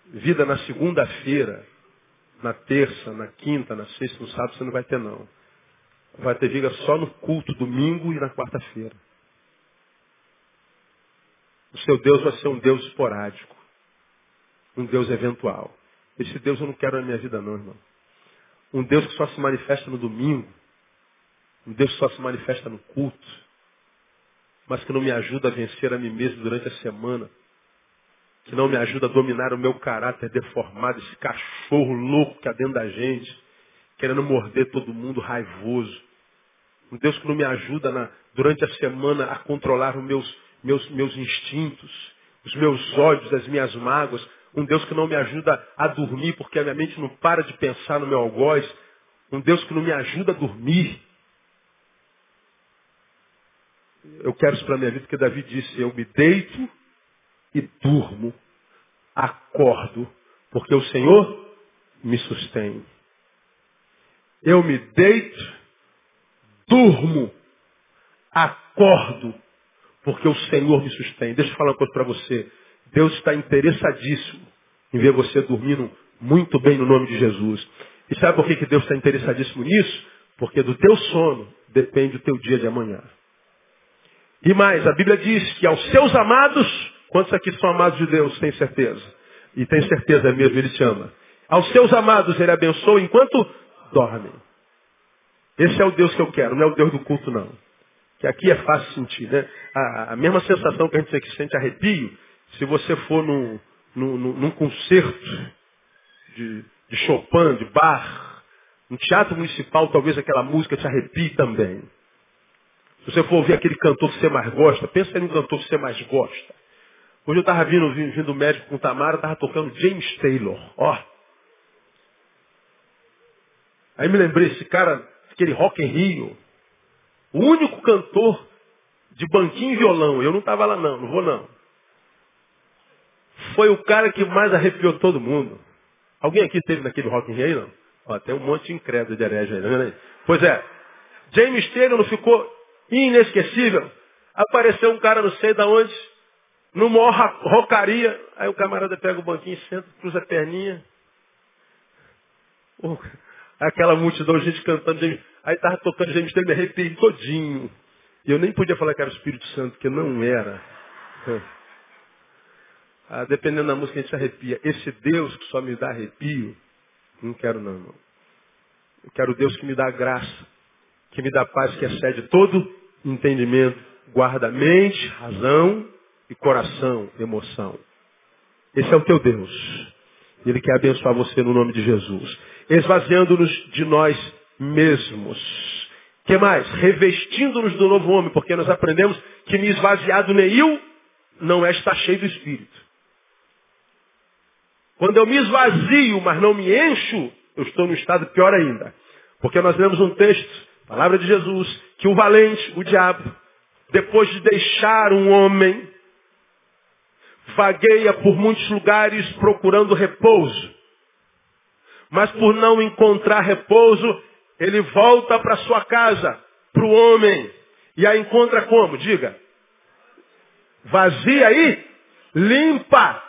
vida na segunda-feira, na terça, na quinta, na sexta, no sábado, você não vai ter não. Vai ter vida só no culto, domingo e na quarta-feira. O seu Deus vai ser um Deus esporádico. Um Deus eventual. Esse Deus eu não quero na minha vida não, irmão. Um Deus que só se manifesta no domingo. Um Deus que só se manifesta no culto. Mas que não me ajuda a vencer a mim mesmo durante a semana. Que não me ajuda a dominar o meu caráter deformado, esse cachorro louco que há dentro da gente, querendo morder todo mundo, raivoso. Um Deus que não me ajuda na, durante a semana a controlar os meus, meus, meus instintos, os meus ódios, as minhas mágoas, um Deus que não me ajuda a dormir porque a minha mente não para de pensar no meu algoz, um Deus que não me ajuda a dormir. Eu quero isso para a minha vida, porque Davi disse, eu me deito e durmo, acordo, porque o Senhor me sustém. Eu me deito, durmo, acordo, porque o Senhor me sustém. Deixa eu falar uma coisa para você. Deus está interessadíssimo em ver você dormindo muito bem no nome de Jesus. E sabe por que Deus está interessadíssimo nisso? Porque do teu sono depende o teu dia de amanhã. E mais, a Bíblia diz que aos seus amados, quantos aqui são amados de Deus, tem certeza? E tem certeza mesmo, Ele te ama. Aos seus amados Ele abençoa enquanto dormem. Esse é o Deus que eu quero, não é o Deus do culto não. Que aqui é fácil sentir, né? A, a mesma sensação que a gente sente arrepio, se você for num, num, num concerto de, de Chopin, de Bach, no teatro municipal, talvez aquela música te arrepie também. Se você for ouvir aquele cantor que você mais gosta, pensa em um cantor que você mais gosta. Hoje eu estava vindo, vindo, vindo médico com Tamara, estava tocando James Taylor. Ó. Aí me lembrei, esse cara, aquele Rock in Rio, o único cantor de banquinho e violão. Eu não estava lá não, não vou não foi o cara que mais arrepiou todo mundo. Alguém aqui esteve naquele Rock in Rio, não? Ó, tem um monte de incrédulo de herege aí, tá aí? Pois é, James Taylor não ficou inesquecível. Apareceu um cara não sei da onde, numa rocaria. Aí o camarada pega o banquinho, senta, cruza a perninha. aquela multidão de gente cantando. Aí tava tocando Taylor, me arrepiei todinho. E eu nem podia falar que era o Espírito Santo, porque não era. Ah, dependendo da música, a gente se arrepia. Esse Deus que só me dá arrepio, não quero não, irmão. Eu quero Deus que me dá graça, que me dá paz, que excede todo entendimento, guarda mente, razão e coração, emoção. Esse é o teu Deus. Ele quer abençoar você no nome de Jesus. Esvaziando-nos de nós mesmos. que mais? Revestindo-nos do novo homem, porque nós aprendemos que me esvaziado Neil não é estar cheio do Espírito. Quando eu me esvazio, mas não me encho, eu estou no estado pior ainda. Porque nós lemos um texto, palavra de Jesus, que o valente, o diabo, depois de deixar um homem, vagueia por muitos lugares procurando repouso. Mas por não encontrar repouso, ele volta para sua casa, para o homem. E a encontra como? Diga. Vazia aí, limpa.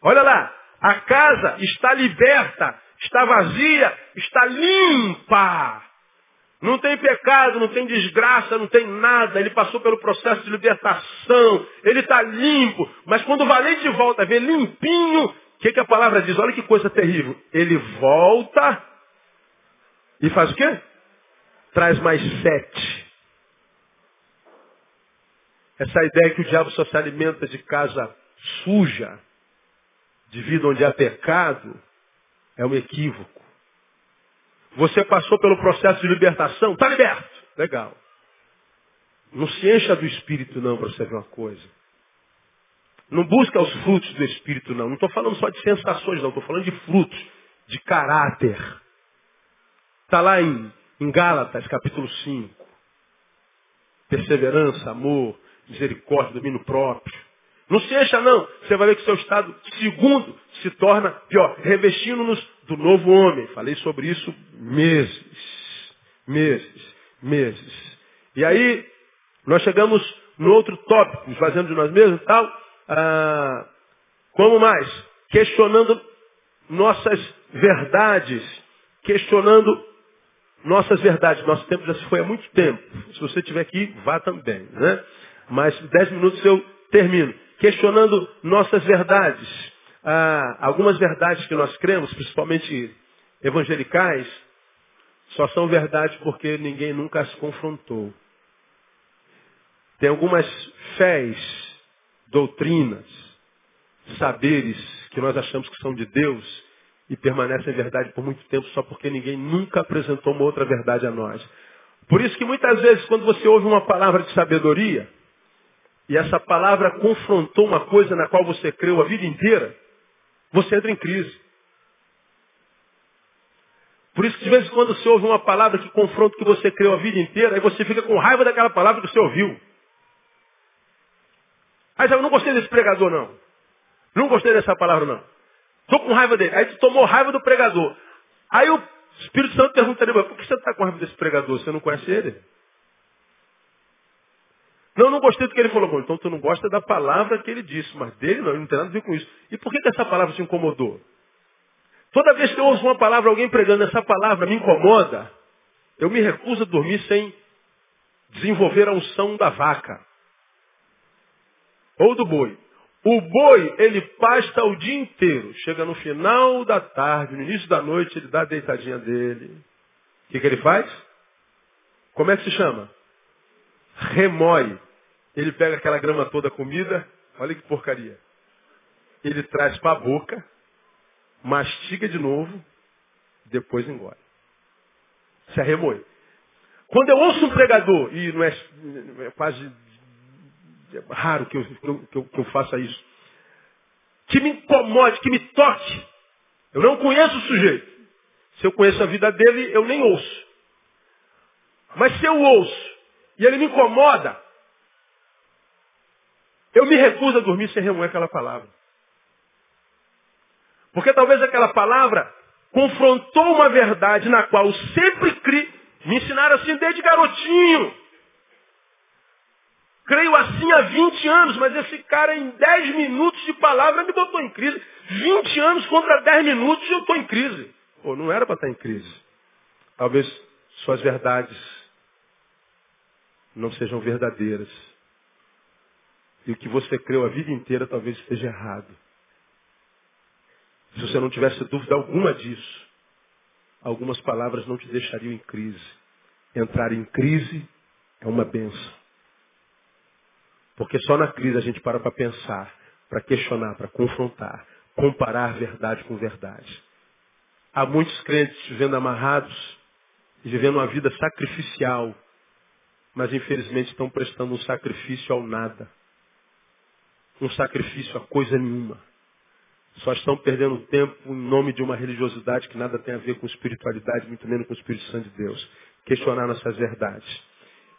Olha lá, a casa está liberta, está vazia, está limpa. Não tem pecado, não tem desgraça, não tem nada. Ele passou pelo processo de libertação. Ele está limpo. Mas quando o valente volta, vê limpinho, o que, que a palavra diz? Olha que coisa terrível. Ele volta e faz o quê? Traz mais sete. Essa ideia que o diabo só se alimenta de casa suja, de vida onde há pecado, é um equívoco. Você passou pelo processo de libertação, está liberto. Legal. Não se encha do Espírito não para você ver uma coisa. Não busca os frutos do Espírito não. Não estou falando só de sensações não, estou falando de frutos, de caráter. Está lá em, em Gálatas, capítulo 5. Perseverança, amor, misericórdia, domínio próprio. Não se encha não. Você vai ver que seu estado segundo se torna pior. Revestindo-nos do novo homem. Falei sobre isso meses. Meses. Meses. E aí, nós chegamos no outro tópico, nos fazendo de nós mesmos e tal. Ah, como mais? Questionando nossas verdades. Questionando nossas verdades. Nosso tempo já se foi há muito tempo. Se você estiver aqui, vá também. Né? Mas dez minutos eu termino questionando nossas verdades. Ah, algumas verdades que nós cremos, principalmente evangelicais, só são verdade porque ninguém nunca as confrontou. Tem algumas fés, doutrinas, saberes que nós achamos que são de Deus e permanecem verdade por muito tempo só porque ninguém nunca apresentou uma outra verdade a nós. Por isso que muitas vezes quando você ouve uma palavra de sabedoria, e essa palavra confrontou uma coisa na qual você creu a vida inteira, você entra em crise. Por isso que de vez em quando você ouve uma palavra que confronta o que você creu a vida inteira, aí você fica com raiva daquela palavra que você ouviu. Aí eu não gostei desse pregador, não. Não gostei dessa palavra, não. Estou com raiva dele. Aí tu tomou raiva do pregador. Aí o Espírito Santo pergunta por que você está com raiva desse pregador? Você não conhece ele? Não, não gostei do que ele falou. Bom, então tu não gosta da palavra que ele disse, mas dele não, ele não tem nada a ver com isso. E por que, que essa palavra te incomodou? Toda vez que eu ouço uma palavra, alguém pregando essa palavra me incomoda, eu me recuso a dormir sem desenvolver a unção da vaca. Ou do boi. O boi, ele pasta o dia inteiro. Chega no final da tarde, no início da noite, ele dá a deitadinha dele. O que, que ele faz? Como é que se chama? Remói. Ele pega aquela grama toda comida, olha que porcaria. Ele traz para a boca, mastiga de novo, depois engole. Se arremoe. Quando eu ouço um pregador, e não é, é quase é raro que eu, que, eu, que eu faça isso, que me incomode, que me toque, eu não conheço o sujeito. Se eu conheço a vida dele, eu nem ouço. Mas se eu ouço e ele me incomoda, eu me recuso a dormir sem remoer aquela palavra. Porque talvez aquela palavra confrontou uma verdade na qual eu sempre criei. Me ensinaram assim desde garotinho. Creio assim há 20 anos, mas esse cara em 10 minutos de palavra me botou em crise. 20 anos contra 10 minutos eu estou em crise. Pô, não era para estar em crise. Talvez suas verdades não sejam verdadeiras. E o que você creu a vida inteira talvez esteja errado. Se você não tivesse dúvida alguma disso, algumas palavras não te deixariam em crise. Entrar em crise é uma benção. Porque só na crise a gente para para pensar, para questionar, para confrontar, comparar verdade com verdade. Há muitos crentes vivendo amarrados e vivendo uma vida sacrificial, mas infelizmente estão prestando um sacrifício ao nada. Um sacrifício a coisa nenhuma. Só estão perdendo tempo em nome de uma religiosidade que nada tem a ver com espiritualidade, muito menos com o Espírito Santo de Deus. Questionar nossas verdades.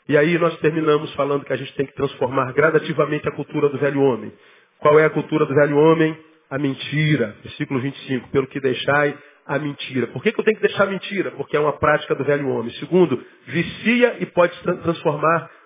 E aí nós terminamos falando que a gente tem que transformar gradativamente a cultura do velho homem. Qual é a cultura do velho homem? A mentira. Versículo 25. Pelo que deixai a mentira. Por que, que eu tenho que deixar a mentira? Porque é uma prática do velho homem. Segundo, vicia e pode transformar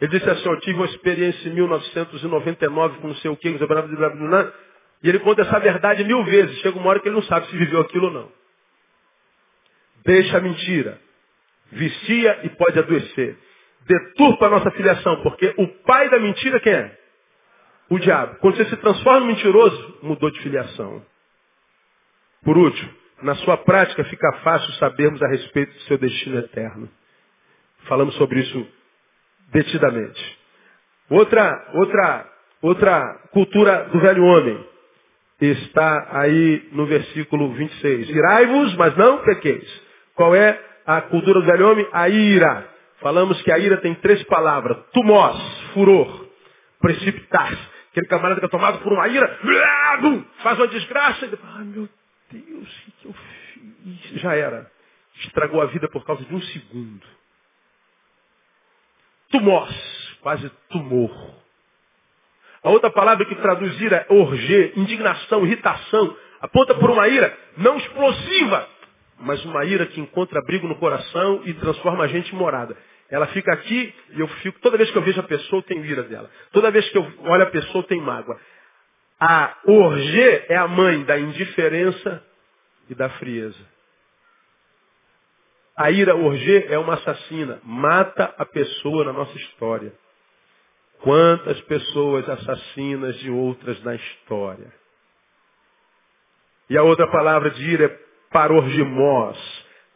Ele disse assim, eu tive uma experiência em 1999 com não sei o que, e ele conta essa verdade mil vezes. Chega uma hora que ele não sabe se viveu aquilo ou não. Deixa a mentira. Vicia e pode adoecer. Deturpa a nossa filiação, porque o pai da mentira quem é? O diabo. Quando você se transforma em mentiroso, mudou de filiação. Por último, na sua prática fica fácil sabermos a respeito do seu destino eterno. Falamos sobre isso detidamente. Outra, outra, outra cultura do velho homem está aí no versículo 26. Irai-vos, mas não pequeis. Qual é a cultura do velho homem? A ira. Falamos que a ira tem três palavras. Tumós, furor, precipitar-se. Aquele camarada que é tomado por uma ira, faz uma desgraça e ai meu Deus, o que eu fiz? Já era. Estragou a vida por causa de um segundo. Tumós, quase tumor. A outra palavra que traduz ira é orger, indignação, irritação. Aponta por uma ira não explosiva, mas uma ira que encontra abrigo no coração e transforma a gente em morada. Ela fica aqui e eu fico, toda vez que eu vejo a pessoa, eu tenho ira dela. Toda vez que eu olho a pessoa, eu tenho mágoa. A orge é a mãe da indiferença e da frieza. A ira orge é uma assassina, mata a pessoa na nossa história. Quantas pessoas assassinas de outras na história? E a outra palavra de ira é parorgimós,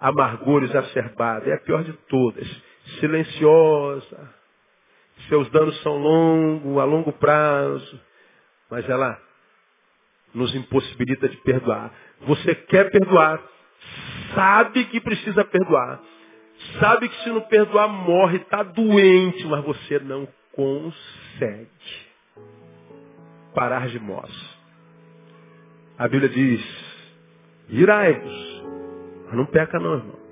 amargura exacerbada. É a pior de todas. Silenciosa. Seus danos são longos, a longo prazo mas ela nos impossibilita de perdoar. Você quer perdoar, sabe que precisa perdoar, sabe que se não perdoar morre, está doente, mas você não consegue parar de mós. A Bíblia diz, irai-vos, mas não peca não, irmão.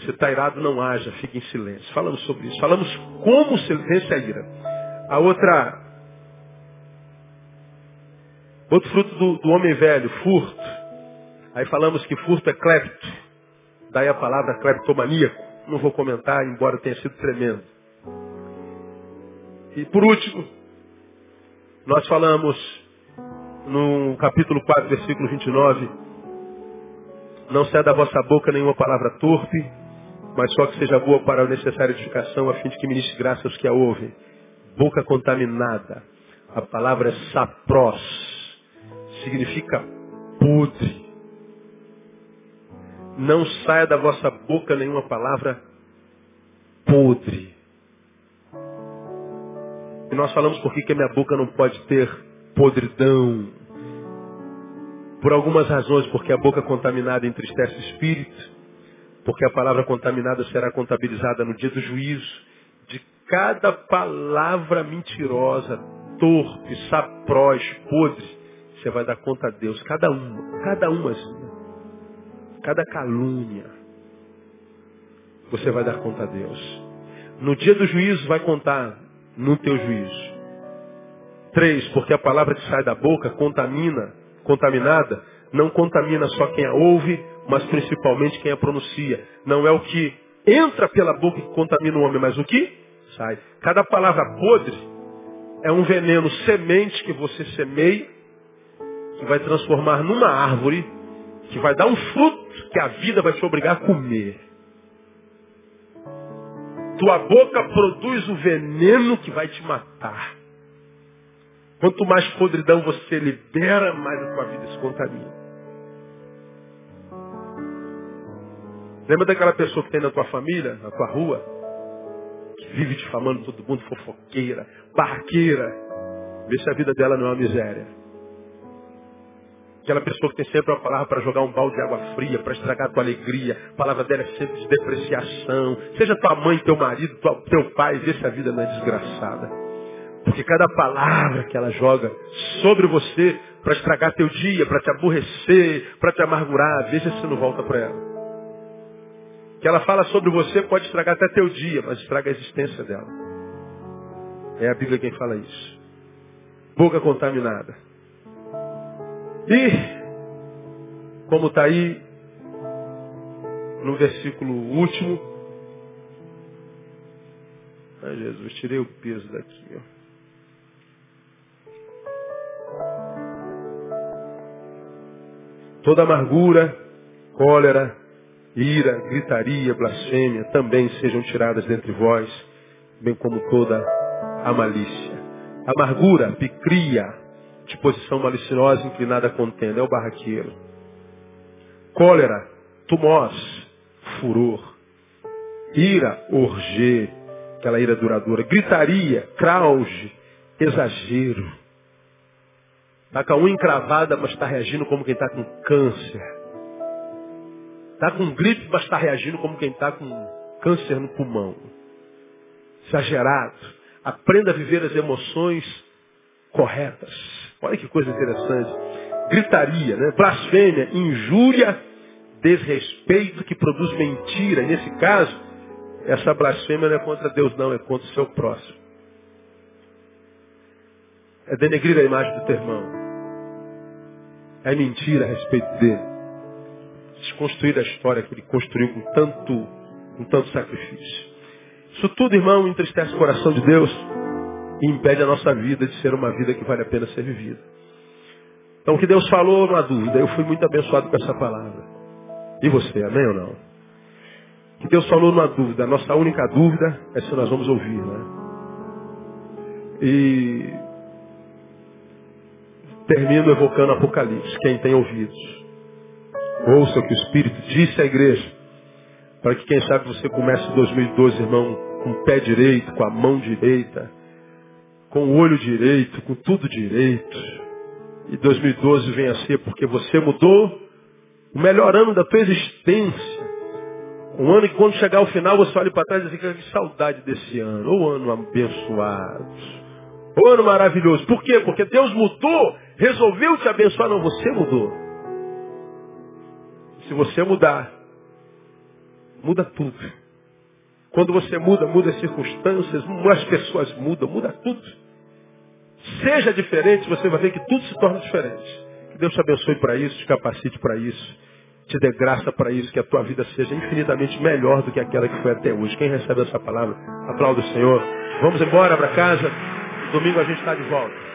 Se está irado, não haja, fique em silêncio. Falamos sobre isso. Falamos como se vence a ira. A outra Outro fruto do, do homem velho, furto. Aí falamos que furto é clepto. Daí a palavra cleptomaníaco. Não vou comentar, embora tenha sido tremendo. E por último, nós falamos no capítulo 4, versículo 29, não sai da vossa boca nenhuma palavra torpe, mas só que seja boa para a necessária edificação, a fim de que ministre graça aos que a ouvem. Boca contaminada. A palavra é saprós significa podre. Não saia da vossa boca nenhuma palavra podre. E nós falamos por que a minha boca não pode ter podridão. Por algumas razões, porque a boca contaminada entristece o espírito, porque a palavra contaminada será contabilizada no dia do juízo. De cada palavra mentirosa, torpe, saprós, podre, você vai dar conta a Deus. Cada uma, cada uma, cada calúnia. Você vai dar conta a Deus. No dia do juízo vai contar no teu juízo. Três, porque a palavra que sai da boca contamina, contaminada, não contamina só quem a ouve, mas principalmente quem a pronuncia. Não é o que entra pela boca que contamina o homem, mas o que sai. Cada palavra podre é um veneno semente que você semeia, que vai transformar numa árvore, que vai dar um fruto que a vida vai te obrigar a comer. Tua boca produz o veneno que vai te matar. Quanto mais podridão você libera, mais a tua vida se contamina. Lembra daquela pessoa que tem na tua família, na tua rua, que vive difamando todo mundo, fofoqueira, barraqueira. Vê se a vida dela não é uma miséria. Aquela pessoa que tem sempre uma palavra para jogar um balde de água fria, para estragar a tua alegria. A palavra dela é sempre de depreciação. Seja tua mãe, teu marido, teu pai, vê se a vida não é desgraçada. Porque cada palavra que ela joga sobre você para estragar teu dia, para te aborrecer, para te amargurar, veja se não volta para ela. Que ela fala sobre você pode estragar até teu dia, mas estraga a existência dela. É a Bíblia quem fala isso. Boca contaminada. E, como está aí no versículo último, ai Jesus, tirei o peso daqui. Ó. Toda amargura, cólera, ira, gritaria, blasfêmia também sejam tiradas dentre vós, bem como toda a malícia. Amargura, picria, disposição maliciosa inclinada a contenda, é o barraqueiro. Cólera, tumós, furor. Ira, orgê, aquela ira duradoura. Gritaria, crauge, exagero. Está com a unha encravada, mas está reagindo como quem está com câncer. Está com gripe, mas está reagindo como quem está com câncer no pulmão. Exagerado. Aprenda a viver as emoções corretas. Olha que coisa interessante. Gritaria, né? blasfêmia, injúria, desrespeito que produz mentira. Nesse caso, essa blasfêmia não é contra Deus, não, é contra o seu próximo. É denegrir a imagem do teu irmão. É mentira a respeito dele. Desconstruir a história que ele construiu com tanto, com tanto sacrifício. Isso tudo, irmão, entristece o coração de Deus e impede a nossa vida de ser uma vida que vale a pena ser vivida. Então o que Deus falou, há dúvida. Eu fui muito abençoado com essa palavra. E você, amém ou não? O que Deus falou, há dúvida. A nossa única dúvida é se nós vamos ouvir, né? E termino evocando Apocalipse. Quem tem ouvidos, ouça o que o Espírito disse à igreja. Para que quem sabe você comece 2012, irmão, com o pé direito, com a mão direita, com o olho direito, com tudo direito. E 2012 vem a ser porque você mudou o melhor ano da tua existência. Um ano que quando chegar ao final você olha para trás e fica que saudade desse ano. O ano abençoado. O ano maravilhoso. Por quê? Porque Deus mudou, resolveu te abençoar. Não, você mudou. Se você mudar, muda tudo. Quando você muda, muda as circunstâncias, as pessoas mudam, muda tudo. Seja diferente, você vai ver que tudo se torna diferente. Que Deus te abençoe para isso, te capacite para isso, te dê graça para isso, que a tua vida seja infinitamente melhor do que aquela que foi até hoje. Quem recebe essa palavra, aplauda o Senhor. Vamos embora para casa. Domingo a gente está de volta.